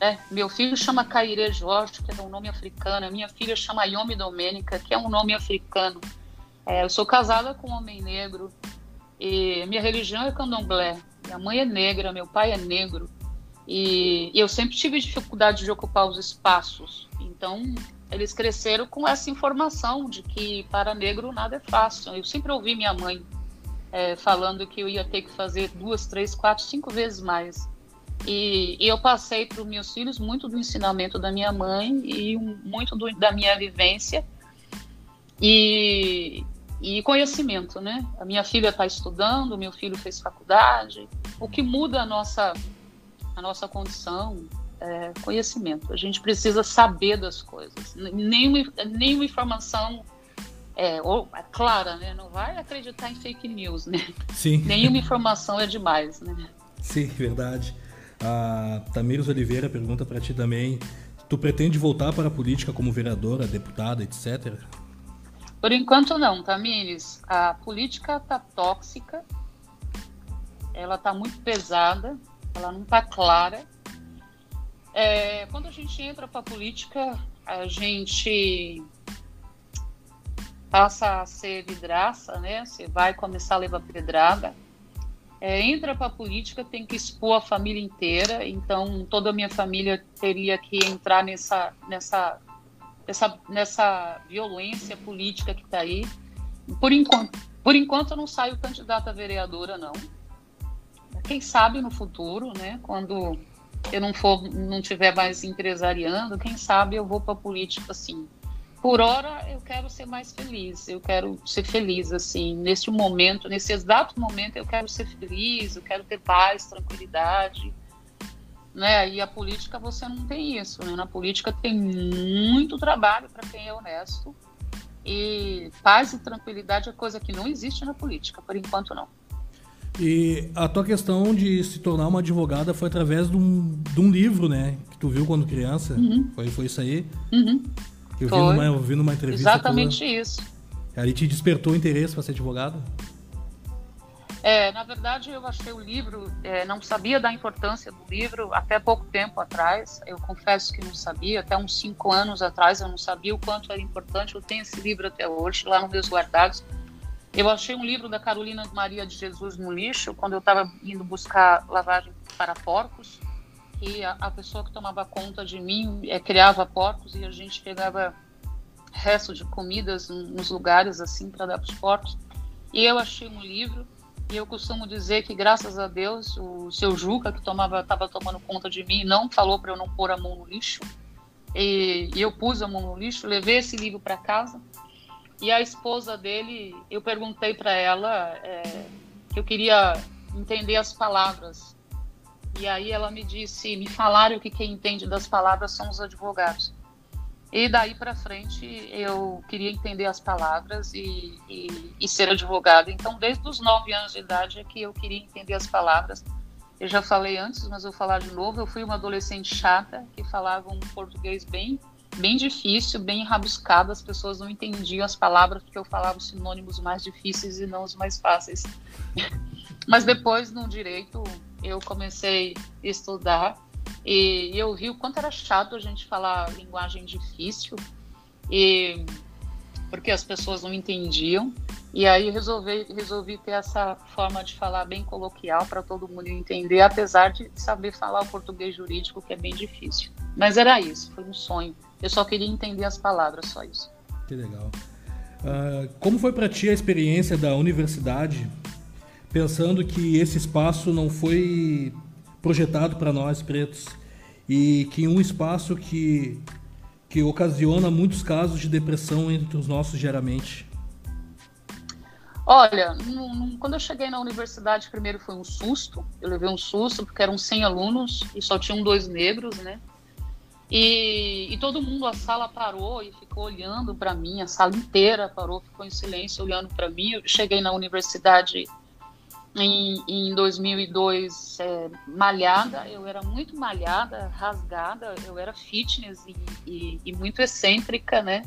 Né? Meu filho chama Caire Jorge, que é um nome africano. Minha filha chama Yomi Domênica, que é um nome africano. É, eu sou casada com um homem negro. E minha religião é candomblé. Minha mãe é negra, meu pai é negro. E, e eu sempre tive dificuldade de ocupar os espaços. Então, eles cresceram com essa informação de que para negro nada é fácil. Eu sempre ouvi minha mãe é, falando que eu ia ter que fazer duas, três, quatro, cinco vezes mais. E, e eu passei para os meus filhos muito do ensinamento da minha mãe e muito do, da minha vivência e, e conhecimento, né? A minha filha está estudando, meu filho fez faculdade. O que muda a nossa, a nossa condição é conhecimento. A gente precisa saber das coisas. Nenhuma, nenhuma informação é, ou, é clara, né? Não vai acreditar em fake news, né? Sim. Nenhuma informação é demais, né? Sim, verdade. A Tamires Oliveira pergunta para ti também: tu pretende voltar para a política como vereadora, deputada, etc? Por enquanto não, Tamires. A política tá tóxica, ela tá muito pesada, ela não tá clara. É, quando a gente entra para a política, a gente passa a ser vidraça, né? Você vai começar a levar pedrada. É, entra para a política, tem que expor a família inteira, então toda a minha família teria que entrar nessa, nessa, nessa, nessa violência política que está aí. Por enquanto, por enquanto eu não saio candidata a vereadora, não. Quem sabe no futuro, né? Quando eu não for, não tiver mais empresariando, quem sabe eu vou para a política, assim por hora eu quero ser mais feliz, eu quero ser feliz, assim, neste momento, nesse exato momento eu quero ser feliz, eu quero ter paz, tranquilidade, né? E a política você não tem isso, né? Na política tem muito trabalho para quem é honesto e paz e tranquilidade é coisa que não existe na política, por enquanto não. E a tua questão de se tornar uma advogada foi através de um, de um livro, né? Que tu viu quando criança. Uhum. Foi, foi isso aí? Uhum. Eu, vi numa, eu vi numa entrevista. Exatamente tua. isso. Ali te despertou o interesse para ser advogado? É, na verdade, eu achei o livro, é, não sabia da importância do livro até pouco tempo atrás. Eu confesso que não sabia, até uns cinco anos atrás eu não sabia o quanto era importante. Eu tenho esse livro até hoje, lá nos meus guardados. Eu achei um livro da Carolina Maria de Jesus no lixo, quando eu estava indo buscar lavagem para porcos, e a, a pessoa que tomava conta de mim é, criava porcos e a gente pegava resto de comidas nos lugares assim para dar para os porcos. E eu achei um livro e eu costumo dizer que, graças a Deus, o seu Juca, que tomava, estava tomando conta de mim, não falou para eu não pôr a mão no lixo. E, e, eu pus a mão no lixo, levei esse livro para casa. E a esposa dele, eu perguntei para ela é, que eu queria entender as palavras. E aí ela me disse: me falaram que quem entende das palavras são os advogados. E daí para frente eu queria entender as palavras e, e, e, ser advogada. Então, desde os nove anos de idade é que eu queria entender as palavras. Eu já falei antes, mas vou falar de novo. Eu fui uma adolescente chata que falava um português bem, bem difícil, bem rabuscado. As pessoas não entendiam as palavras porque eu falava os sinônimos mais difíceis e não os mais fáceis. mas depois, no direito, eu comecei a estudar e, eu vi o quanto era chato a gente falar linguagem difícil, e porque as pessoas não entendiam. E aí resolvi, resolvi ter essa forma de falar bem coloquial para todo mundo entender, apesar de saber falar o português jurídico, que é bem difícil. Mas era isso, foi um sonho. Eu só queria entender as palavras, só isso. Que legal. Uh, como foi para ti a experiência da universidade, pensando que esse espaço não foi projetado para nós pretos e que um espaço que que ocasiona muitos casos de depressão entre os nossos diariamente. Olha, quando eu cheguei na universidade, primeiro foi um susto. Eu levei um susto porque eram 100 alunos e só tinham dois negros, né? E, e todo mundo, a sala parou e ficou olhando para mim, a sala inteira parou, ficou em silêncio olhando para mim. Eu cheguei na universidade em, em 2002 é, malhada, eu era muito malhada, rasgada, eu era fitness e, e, e, muito excêntrica, né?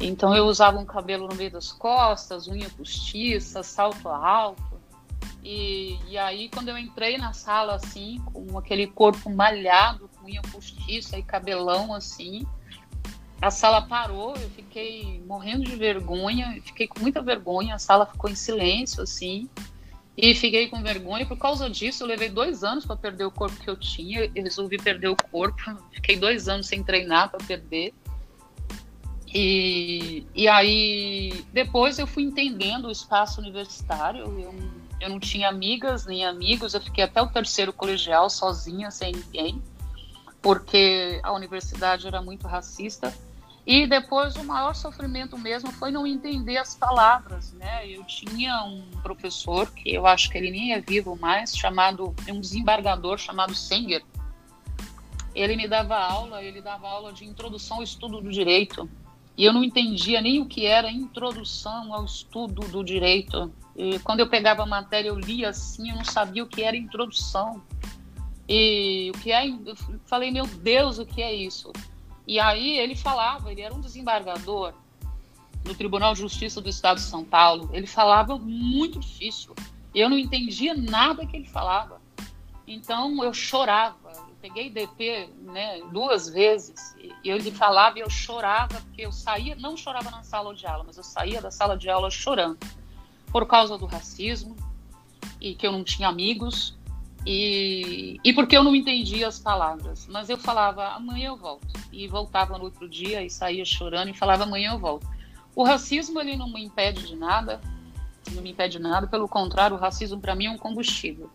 Então eu usava um cabelo no meio das costas, unha postiça, salto alto. E, e aí quando eu entrei na sala assim, com aquele corpo malhado, unha postiça e cabelão assim, a sala parou, eu fiquei morrendo de vergonha, fiquei com muita vergonha, a sala ficou em silêncio assim. E fiquei com vergonha. Por causa disso, eu levei dois anos para perder o corpo que eu tinha. Eu resolvi perder o corpo. Fiquei dois anos sem treinar para perder. E, e aí, depois eu fui entendendo o espaço universitário. Eu, eu não tinha amigas nem amigos. Eu fiquei até o terceiro colegial sozinha, sem ninguém, porque a universidade era muito racista. E depois o maior sofrimento mesmo foi não entender as palavras, né? Eu tinha um professor que eu acho que ele nem é vivo mais, chamado um desembargador chamado Senger. Ele me dava aula, ele dava aula de introdução ao estudo do direito. E eu não entendia nem o que era introdução ao estudo do direito. E quando eu pegava a matéria, eu lia assim, eu não sabia o que era introdução. E o que é, eu falei, meu Deus, o que é isso? E aí ele falava, ele era um desembargador no Tribunal de Justiça do Estado de São Paulo. Ele falava muito difícil. Eu não entendia nada que ele falava. Então eu chorava. Eu peguei DP né, duas vezes e ele falava e eu chorava porque eu saía, não chorava na sala de aula, mas eu saía da sala de aula chorando por causa do racismo e que eu não tinha amigos e, e porque eu não entendia as palavras. Mas eu falava, amanhã eu volto. E voltava no outro dia e saía chorando e falava, amanhã eu volto. O racismo, ele não me impede de nada, não me impede de nada, pelo contrário, o racismo para mim é um combustível.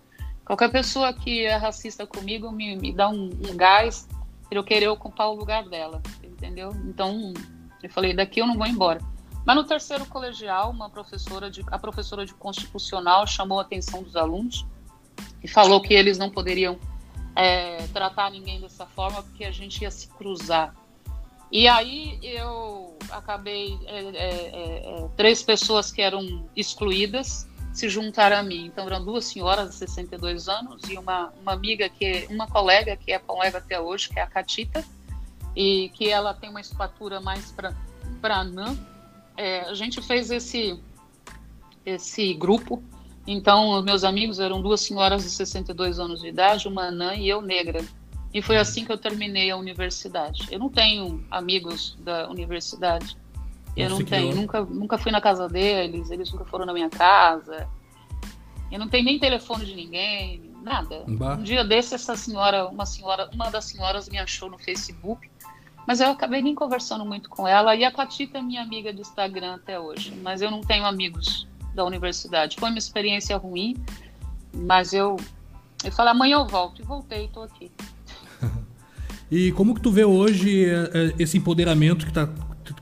Qualquer pessoa que é racista comigo me, me dá um, um gás para eu querer ocupar o lugar dela, entendeu? Então, eu falei, daqui eu não vou embora. Mas no terceiro colegial, uma professora de, a professora de constitucional chamou a atenção dos alunos e falou que eles não poderiam é, tratar ninguém dessa forma, porque a gente ia se cruzar. E aí eu acabei é, é, é, é três pessoas que eram excluídas se juntaram a mim. Então eram duas senhoras de 62 anos e uma, uma amiga que uma colega que é colega até hoje, que é a Catita, e que ela tem uma estatura mais para anã. É, a gente fez esse esse grupo. Então, os meus amigos eram duas senhoras de 62 anos de idade, uma anã e eu negra. E foi assim que eu terminei a universidade. Eu não tenho amigos da universidade. Eu não, tenho, nunca, nunca fui na casa deles, eles nunca foram na minha casa. Eu não tenho nem telefone de ninguém, nada. Bah. Um dia desse essa senhora, uma senhora, uma das senhoras me achou no Facebook, mas eu acabei nem conversando muito com ela. E a Catita é minha amiga do Instagram até hoje, mas eu não tenho amigos da universidade. Foi uma experiência ruim, mas eu eu falei amanhã eu volto e voltei, estou aqui. e como que tu vê hoje é, é, esse empoderamento que está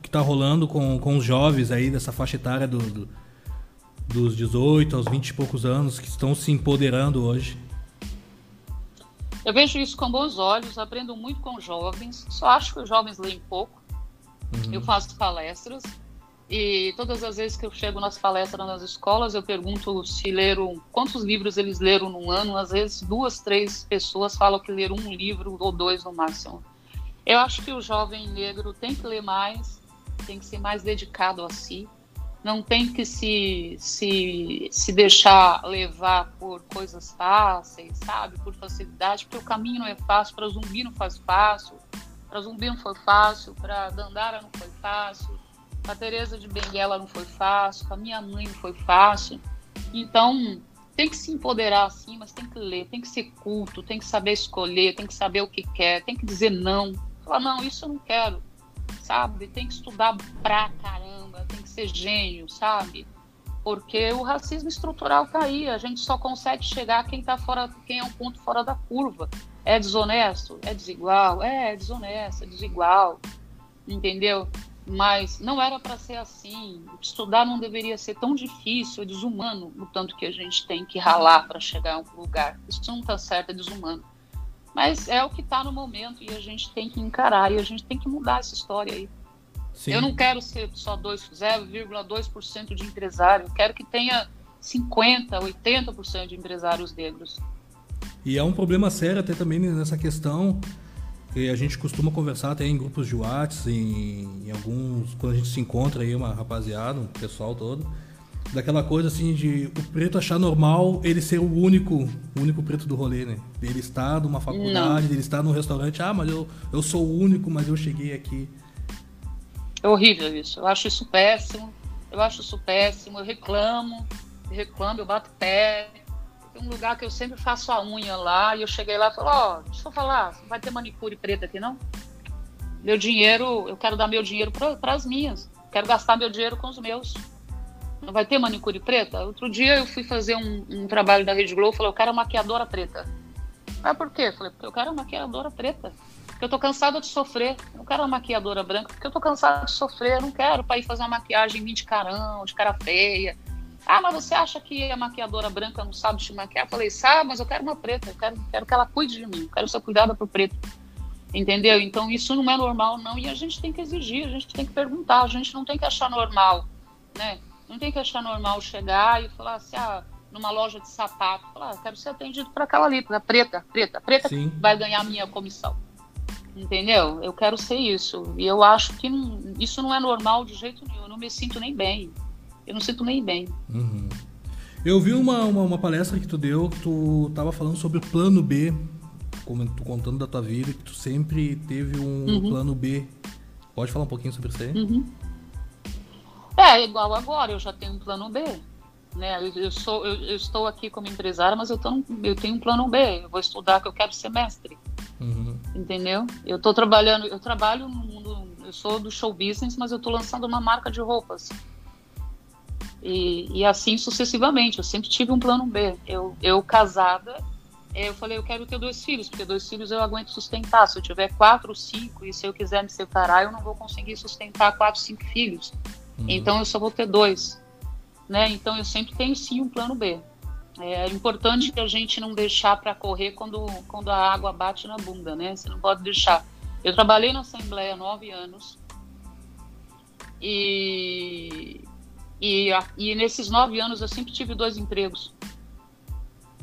tá rolando com, com os jovens aí dessa faixa etária do, do, dos 18 aos 20 e poucos anos que estão se empoderando hoje? Eu vejo isso com bons olhos, aprendo muito com jovens, só acho que os jovens leem pouco. Uhum. Eu faço palestras e todas as vezes que eu chego nas palestras nas escolas, eu pergunto se leram, quantos livros eles leram num ano. Às vezes, duas, três pessoas falam que leram um livro ou dois no máximo. Eu acho que o jovem negro tem que ler mais, tem que ser mais dedicado a si, não tem que se, se, se deixar levar por coisas fáceis, sabe? Por facilidade, porque o caminho não é fácil, para zumbi não faz fácil, para zumbi não foi fácil, para Dandara não foi fácil, para Teresa de Benguela não foi fácil, para minha mãe não foi fácil. Então, tem que se empoderar assim, mas tem que ler, tem que ser culto, tem que saber escolher, tem que saber o que quer, tem que dizer não. Falar, não, isso eu não quero sabe? Tem que estudar pra caramba, tem que ser gênio, sabe? Porque o racismo estrutural tá aí, a gente só consegue chegar quem tá fora, quem é um ponto fora da curva. É desonesto? É desigual? É, é desonesto, é desigual. Entendeu? Mas não era para ser assim. Estudar não deveria ser tão difícil, é desumano o tanto que a gente tem que ralar para chegar a um lugar. Isso não tá certo, é desumano. Mas é o que está no momento e a gente tem que encarar e a gente tem que mudar essa história aí. Sim. Eu não quero ser só 0,2% de empresário, eu quero que tenha 50%, 80% de empresários negros. E é um problema sério até também nessa questão que a gente costuma conversar até em grupos de WhatsApp, em, em alguns, quando a gente se encontra aí, uma rapaziada, um pessoal todo, daquela coisa assim de o preto achar normal ele ser o único, o único preto do rolê, né? Ele está numa faculdade, Não. ele está num restaurante, ah, mas eu, eu sou o único, mas eu cheguei aqui. É horrível isso. Eu acho isso péssimo. Eu acho isso péssimo. Eu reclamo, eu reclamo, eu bato pé. Um lugar que eu sempre faço a unha lá e eu cheguei lá e falei, ó, oh, deixa eu falar, não vai ter manicure preta aqui não? Meu dinheiro, eu quero dar meu dinheiro para as minhas. Quero gastar meu dinheiro com os meus não vai ter manicure preta? Outro dia eu fui fazer um, um trabalho da Rede Globo, falei, eu quero maquiadora preta. Ah, por quê? Falei, porque eu quero uma maquiadora preta. Porque eu tô cansada de sofrer. Eu não quero uma maquiadora branca, porque eu tô cansada de sofrer. Eu não quero para ir fazer uma maquiagem de carão, de cara feia. Ah, mas você acha que a maquiadora branca não sabe te maquiar? Eu falei, sabe, mas eu quero uma preta. Eu quero, quero que ela cuide de mim. Eu quero ser cuidada por preto. Entendeu? Então isso não é normal, não. E a gente tem que exigir, a gente tem que perguntar. A gente não tem que achar normal, né? Não tem que achar normal chegar e falar assim, ah, numa loja de sapato, falar, ah, quero ser atendido por aquela ali, preta, preta, preta Sim. vai ganhar a minha comissão. Entendeu? Eu quero ser isso. E eu acho que não, isso não é normal de jeito nenhum. Eu não me sinto nem bem. Eu não sinto nem bem. Uhum. Eu vi uma, uma, uma, palestra que tu deu, que tu tava falando sobre o plano B, como tu contando da tua vida, que tu sempre teve um uhum. plano B. Pode falar um pouquinho sobre isso aí? Uhum. É, igual agora, eu já tenho um plano B. Né? Eu, eu sou, eu, eu, estou aqui como empresária, mas eu, tô, eu tenho um plano B. Eu vou estudar que eu quero ser mestre. Uhum. Entendeu? Eu estou trabalhando, eu trabalho no mundo, eu sou do show business, mas eu estou lançando uma marca de roupas. E, e, assim sucessivamente. Eu sempre tive um plano B. Eu, eu casada, eu falei, eu quero ter dois filhos, porque dois filhos eu aguento sustentar. Se eu tiver quatro ou cinco, e se eu quiser me separar, eu não vou conseguir sustentar quatro, cinco filhos. Uhum. Então eu só vou ter dois. Né? Então eu sempre tenho sim um plano B. É importante que a gente não deixar para correr quando, quando a água bate na bunda, né? Você não pode deixar. Eu trabalhei na Assembleia nove anos e, e, e nesses nove anos eu sempre tive dois empregos.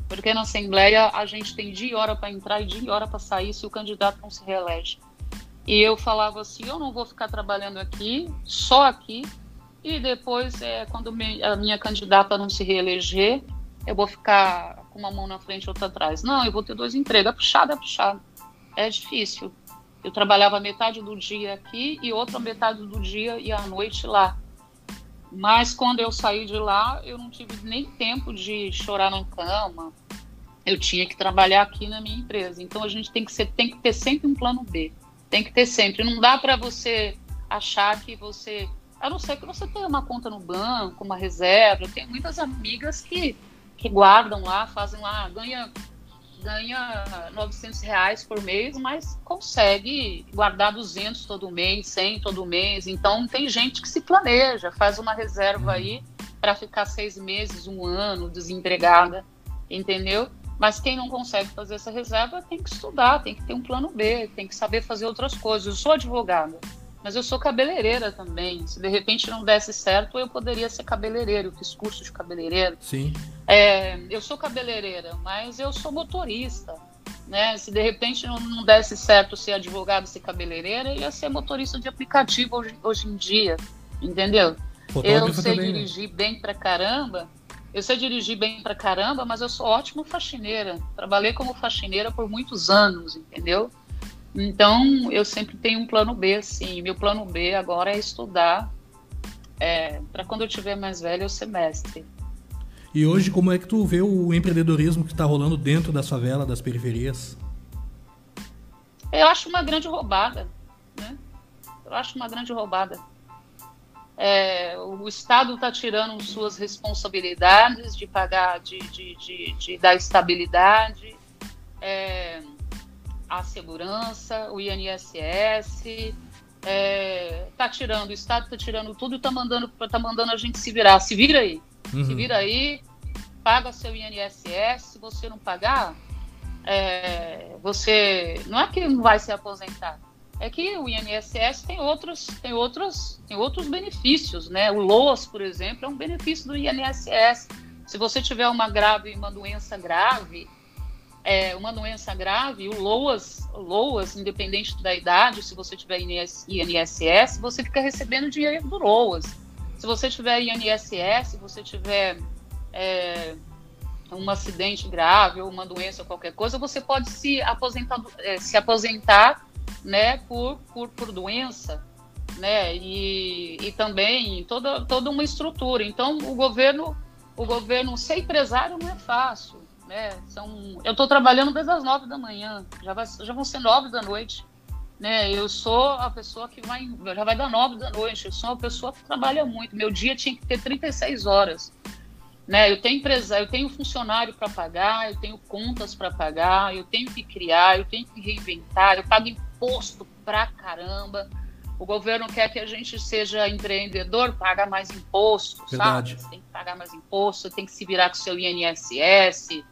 Porque na Assembleia a gente tem dia e hora para entrar e dia e hora para sair se o candidato não se reelege. E eu falava assim: eu não vou ficar trabalhando aqui, só aqui, e depois, é, quando a minha candidata não se reeleger, eu vou ficar com uma mão na frente e outra atrás. Não, eu vou ter dois empregos. É puxado, é puxado. É difícil. Eu trabalhava metade do dia aqui e outra metade do dia e à noite lá. Mas quando eu saí de lá, eu não tive nem tempo de chorar na cama. Eu tinha que trabalhar aqui na minha empresa. Então a gente tem que, ser, tem que ter sempre um plano B. Tem que ter sempre. Não dá para você achar que você a não ser que você tenha uma conta no banco, uma reserva. Eu tenho muitas amigas que, que guardam lá, fazem lá, ganha, ganha 900 reais por mês, mas consegue guardar 200 todo mês, 100 todo mês. Então, tem gente que se planeja, faz uma reserva aí para ficar seis meses, um ano desempregada, entendeu? Mas quem não consegue fazer essa reserva tem que estudar, tem que ter um plano B, tem que saber fazer outras coisas. Eu sou advogada mas eu sou cabeleireira também. Se de repente não desse certo, eu poderia ser cabeleireiro. Eu fiz curso de cabeleireiro. Sim. É, eu sou cabeleireira, mas eu sou motorista. Né? Se de repente não, não desse certo ser advogado, ser cabeleireira, eu ia ser motorista de aplicativo hoje, hoje em dia. Entendeu? eu sei também, né? dirigir né? bem pra caramba. Eu sei dirigir bem pra caramba, mas eu sou ótima faxineira. Trabalhei como faxineira por muitos anos, entendeu? Então, eu sempre tenho um plano B, assim. Meu plano B agora é estudar é, para quando eu tiver mais velho, eu ser mestre. E hoje, como é que tu vê o empreendedorismo que está rolando dentro da favela, das periferias? Eu acho uma grande roubada. Né? Eu acho uma grande roubada. É, o Estado está tirando suas responsabilidades de pagar, de, de, de, de dar estabilidade. É, a segurança, o INSS, é, tá tirando, o Estado tá tirando tudo e tá mandando, tá mandando a gente se virar. Se vira aí. Uhum. Se vira aí, paga seu INSS. Se você não pagar, é, você. Não é que não vai se aposentar. É que o INSS tem outros, tem outros, tem outros benefícios, né? O LOAS, por exemplo, é um benefício do INSS. Se você tiver uma grave, uma doença grave, é, uma doença grave, o LOAS, LOAS, independente da idade, se você tiver INSS, você fica recebendo dinheiro do LOAS. Se você tiver INSS, se você tiver é, um acidente grave ou uma doença, qualquer coisa, você pode se aposentar, é, se aposentar né, por, por, por doença. Né, e, e também toda, toda uma estrutura. Então, o governo, o governo ser empresário não é fácil né? São, eu estou trabalhando desde as nove da manhã, já, vai, já vão ser nove da noite. Né? Eu sou a pessoa que vai, já vai dar nove da noite. Eu sou uma pessoa que trabalha muito. Meu dia tinha que ter 36 horas. Né? Eu tenho empresa, eu tenho funcionário para pagar, eu tenho contas para pagar, eu tenho que criar, eu tenho que reinventar, eu pago imposto pra caramba. O governo quer que a gente seja empreendedor, paga mais imposto, Verdade. sabe? Você tem que pagar mais imposto, tem que se virar com o seu INSS,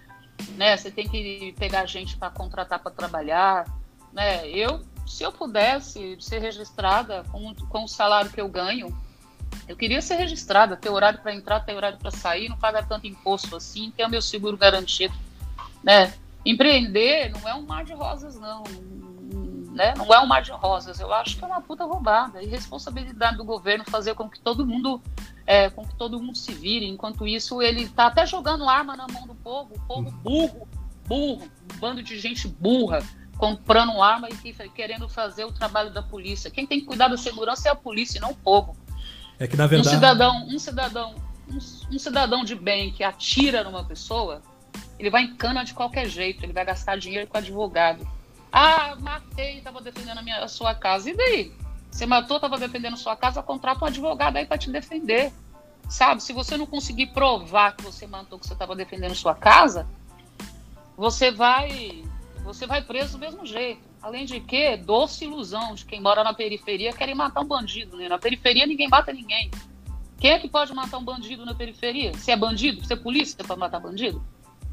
né? Você tem que pegar gente para contratar para trabalhar, né? Eu, se eu pudesse ser registrada com, com o salário que eu ganho, eu queria ser registrada, ter horário para entrar, ter horário para sair, não pagar tanto imposto assim, ter o meu seguro garantido, né? Empreender não é um mar de rosas, não. Né? Não é um mar de rosas. Eu acho que é uma puta roubada. Responsabilidade do governo fazer com que todo mundo é, com que todo mundo se vire. Enquanto isso, ele está até jogando arma na mão do povo, o povo burro, burro, um bando de gente burra, comprando arma e querendo fazer o trabalho da polícia. Quem tem que cuidar da segurança é a polícia, não o povo. É que na verdade. Um cidadão, um cidadão, um, um cidadão de bem que atira numa pessoa, ele vai em cana de qualquer jeito, ele vai gastar dinheiro com advogado. Ah, matei, estava defendendo a, minha, a sua casa. E daí? Você matou, estava defendendo sua casa, contrata um advogado aí para te defender. Sabe? Se você não conseguir provar que você matou, que você estava defendendo sua casa, você vai você vai preso do mesmo jeito. Além de que, doce ilusão de quem mora na periferia querem matar um bandido. Né? Na periferia ninguém mata ninguém. Quem é que pode matar um bandido na periferia? Se é bandido? Se é polícia para matar bandido?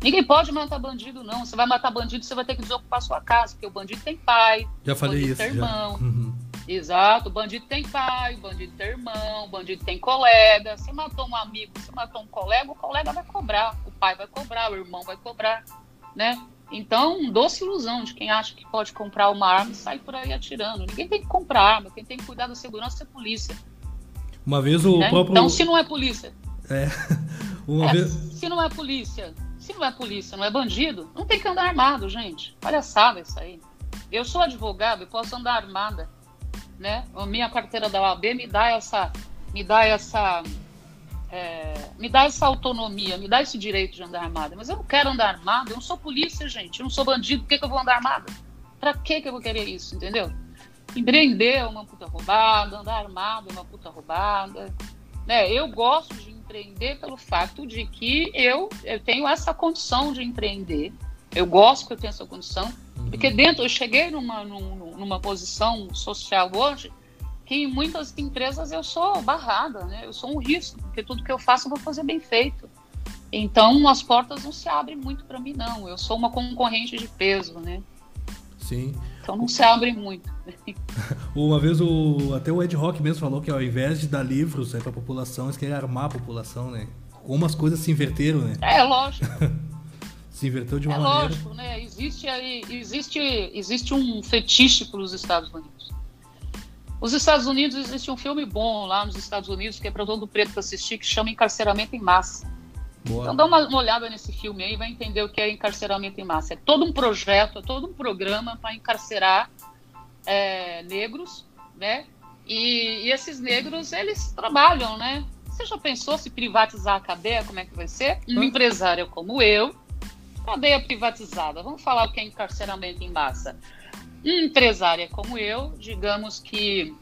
Ninguém pode matar bandido, não. Você vai matar bandido, você vai ter que desocupar sua casa, porque o bandido tem pai. Já falei bandido isso. Tem irmão. Uhum. Exato, o bandido tem pai, o bandido tem irmão, o bandido tem colega. Você matou um amigo, você matou um colega, o colega vai cobrar, o pai vai cobrar, o irmão vai cobrar, né? Então, doce ilusão de quem acha que pode comprar uma arma e sai por aí atirando. Ninguém tem que comprar arma, quem tem que cuidar da segurança é a polícia. Uma vez o né? próprio. Então, se não é polícia. É. Uma é, vez... Se não é polícia, se não é polícia, não é bandido, não tem que andar armado, gente. Palhaçada isso aí. Eu sou advogado, eu posso andar armada, né? A minha carteira da OAB me dá essa, me dá essa, é, me dá essa autonomia, me dá esse direito de andar armada. Mas eu não quero andar armada, eu não sou polícia, gente, eu não sou bandido, por que, que eu vou andar armada? Pra que, que eu vou querer isso, entendeu? Empreender é uma puta roubada, andar armado é uma puta roubada. Né? Eu gosto de empreender pelo fato de que eu, eu tenho essa condição de empreender. Eu gosto que eu tenho essa condição. Porque dentro eu cheguei numa, numa posição social hoje que em muitas empresas eu sou barrada, né? Eu sou um risco, porque tudo que eu faço eu vou fazer bem feito. Então as portas não se abrem muito para mim não. Eu sou uma concorrente de peso, né? Sim. Então não se abre muito. Uma vez o até o Ed Rock mesmo falou que ao invés de dar livros né, para a população, eles querem armar a população, né? Como as coisas se inverteram, né? É lógico. se inverteu de uma é maneira. lógico, né? Existe aí, existe, existe um fetiche pelos Estados Unidos. Os Estados Unidos existe um filme bom lá nos Estados Unidos que é para todo preto assistir que chama Encarceramento em Massa. Boa. Então dá uma, uma, olhada nesse filme aí e vai entender o que é encarceramento em massa. É todo um projeto, é todo um programa para encarcerar é, negros, né? E, e, esses negros, eles trabalham, né? Você já pensou se privatizar a cadeia, como é que vai ser? Um empresário como eu, cadeia privatizada. Vamos falar o que é encarceramento em massa. Um empresário como eu, digamos que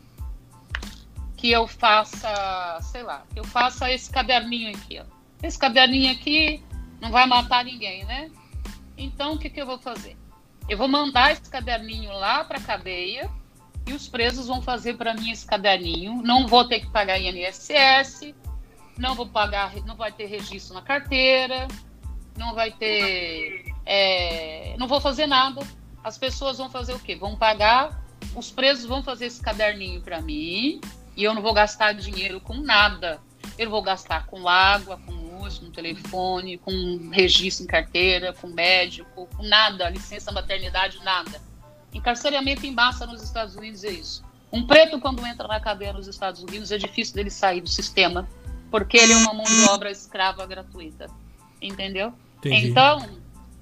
que eu faça, sei lá, que eu faça esse caderninho aqui, ó esse caderninho aqui não vai matar ninguém, né? Então, o que, que eu vou fazer? Eu vou mandar esse caderninho lá para a cadeia e os presos vão fazer para mim esse caderninho. Não vou ter que pagar INSS, não vou pagar, não vai ter registro na carteira, não vai ter, é, não vou fazer nada. As pessoas vão fazer o quê? Vão pagar, os presos vão fazer esse caderninho para mim e eu não vou gastar dinheiro com nada. Eu vou gastar com água, com luz, com telefone, com registro em carteira, com médico, com nada, licença maternidade, nada. Encarceramento em massa nos Estados Unidos é isso. Um preto, quando entra na cadeia nos Estados Unidos, é difícil dele sair do sistema, porque ele é uma mão de obra escrava gratuita. Entendeu? Entendi. Então,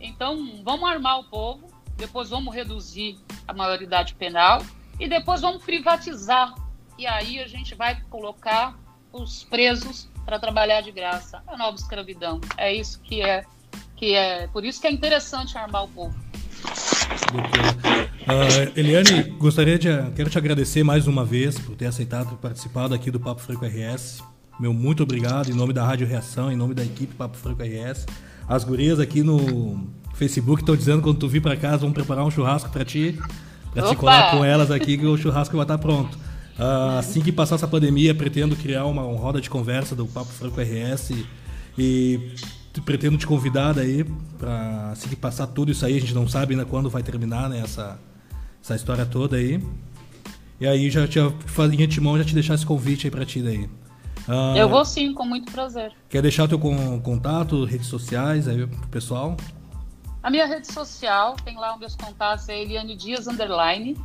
então, vamos armar o povo, depois vamos reduzir a maioridade penal e depois vamos privatizar. E aí a gente vai colocar os presos para trabalhar de graça. A nova escravidão. É isso que é, que é. Por isso que é interessante armar o povo. Uh, Eliane, gostaria de quero te agradecer mais uma vez por ter aceitado participar aqui do Papo Franco RS. Meu muito obrigado em nome da Rádio Reação, em nome da equipe Papo Franco RS. As gurias aqui no Facebook estão dizendo que quando tu vir para casa vão preparar um churrasco para ti, para te colar com elas aqui que o churrasco vai estar pronto. Uh, assim que passar essa pandemia, pretendo criar uma, uma roda de conversa do Papo Franco RS e, e pretendo te convidar aí para assim que passar tudo isso aí, a gente não sabe ainda quando vai terminar né, essa, essa história toda aí. E aí já te em antemão já te deixar esse convite aí para ti daí. Uh, Eu vou sim, com muito prazer. Quer deixar o teu contato, redes sociais aí pro pessoal? A minha rede social, tem lá os meus contatos, é Eliane Dias Underline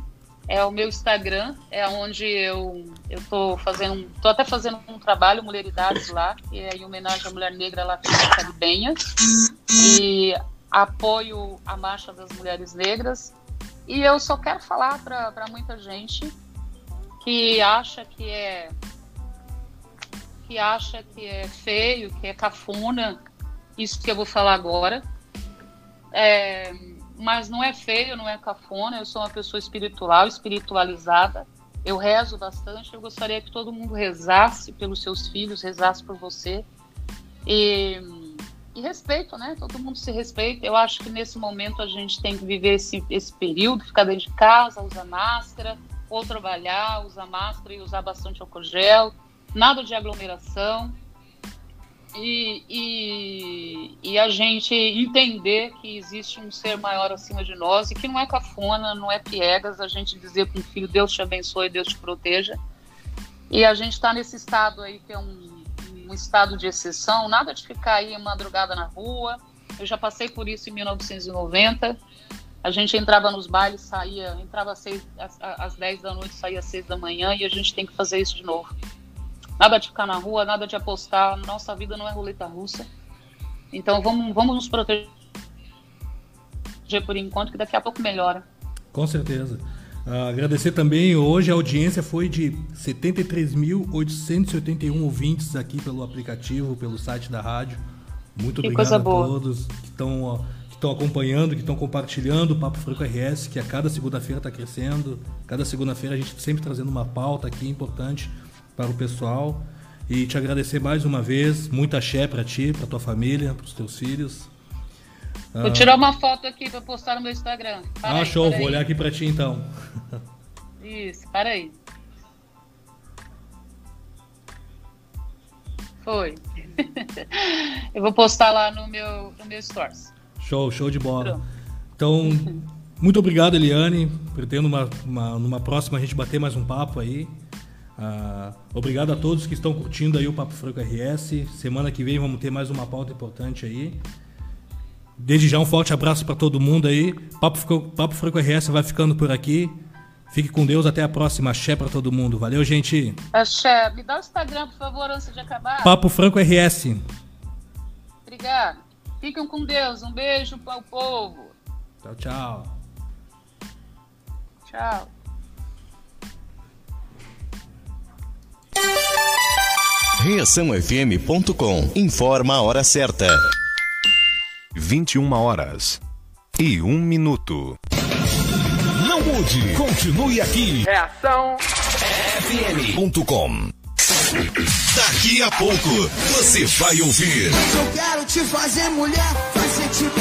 é o meu Instagram, é onde eu eu tô fazendo, tô até fazendo um trabalho Mulheridades lá, que é em homenagem à mulher negra lá Caribenha, e apoio a marcha das mulheres negras. E eu só quero falar para muita gente que acha que é que acha que é feio, que é cafona, isso que eu vou falar agora. É, mas não é feio, não é cafona. Eu sou uma pessoa espiritual, espiritualizada. Eu rezo bastante. Eu gostaria que todo mundo rezasse pelos seus filhos, rezasse por você. E, e respeito, né? Todo mundo se respeita. Eu acho que nesse momento a gente tem que viver esse, esse período, ficar dentro de casa, usar máscara, ou trabalhar, usar máscara e usar bastante álcool gel. Nada de aglomeração. e, e, e, a gente entender que existe um ser maior acima de nós e que não é cafona, não é piegas a gente dizer para um filho Deus te abençoe, Deus te proteja. E a gente está nesse estado aí que é um, um, estado de exceção, nada de ficar aí madrugada na rua. Eu já passei por isso em 1990. A gente entrava nos bailes, saía, entrava às, seis, às, às 10 da noite, saía às 6 da manhã e a gente tem que fazer isso de novo. Nada de ficar na rua, nada de apostar. Nossa vida não é roleta russa. Então vamos, vamos nos proteger por enquanto, que daqui a pouco melhora. Com certeza. Uh, agradecer também, hoje a audiência foi de 73.881 ouvintes aqui pelo aplicativo, pelo site da rádio. Muito que obrigado a todos que estão que estão acompanhando, que estão compartilhando o Papo Franco RS, que a cada segunda-feira está crescendo. Cada segunda-feira a gente sempre trazendo uma pauta aqui importante para o pessoal e te agradecer mais uma vez. Muita axé para ti, para tua família, para os teus filhos. Vou ah. tirar uma foto aqui para postar no meu Instagram. Para ah, aí, show. Vou aí. olhar aqui para ti então. Isso, para aí. Foi. Eu vou postar lá no meu, no meu Stories. Show, show de bola. Pronto. Então, muito obrigado, Eliane. Pretendo uma, uma, numa próxima a gente bater mais um papo aí. Uh, obrigado a todos que estão curtindo aí o Papo Franco RS. Semana que vem vamos ter mais uma pauta importante aí. Desde já um forte abraço para todo mundo aí. Papo, Papo Franco RS vai ficando por aqui. Fique com Deus, até a próxima. Axé para todo mundo. Valeu, gente. Axé. Me dá o Instagram, por favor, antes de acabar. Papo Franco RS. Obrigado. Fiquem com Deus. Um beijo para o povo. Tchau, tchau. Tchau. ReaçãoFM.com informa a hora certa. 21 horas e 1 minuto. Não mude, continue aqui. Reação FM.com. Daqui a pouco você vai ouvir. Eu quero te fazer mulher, fazer te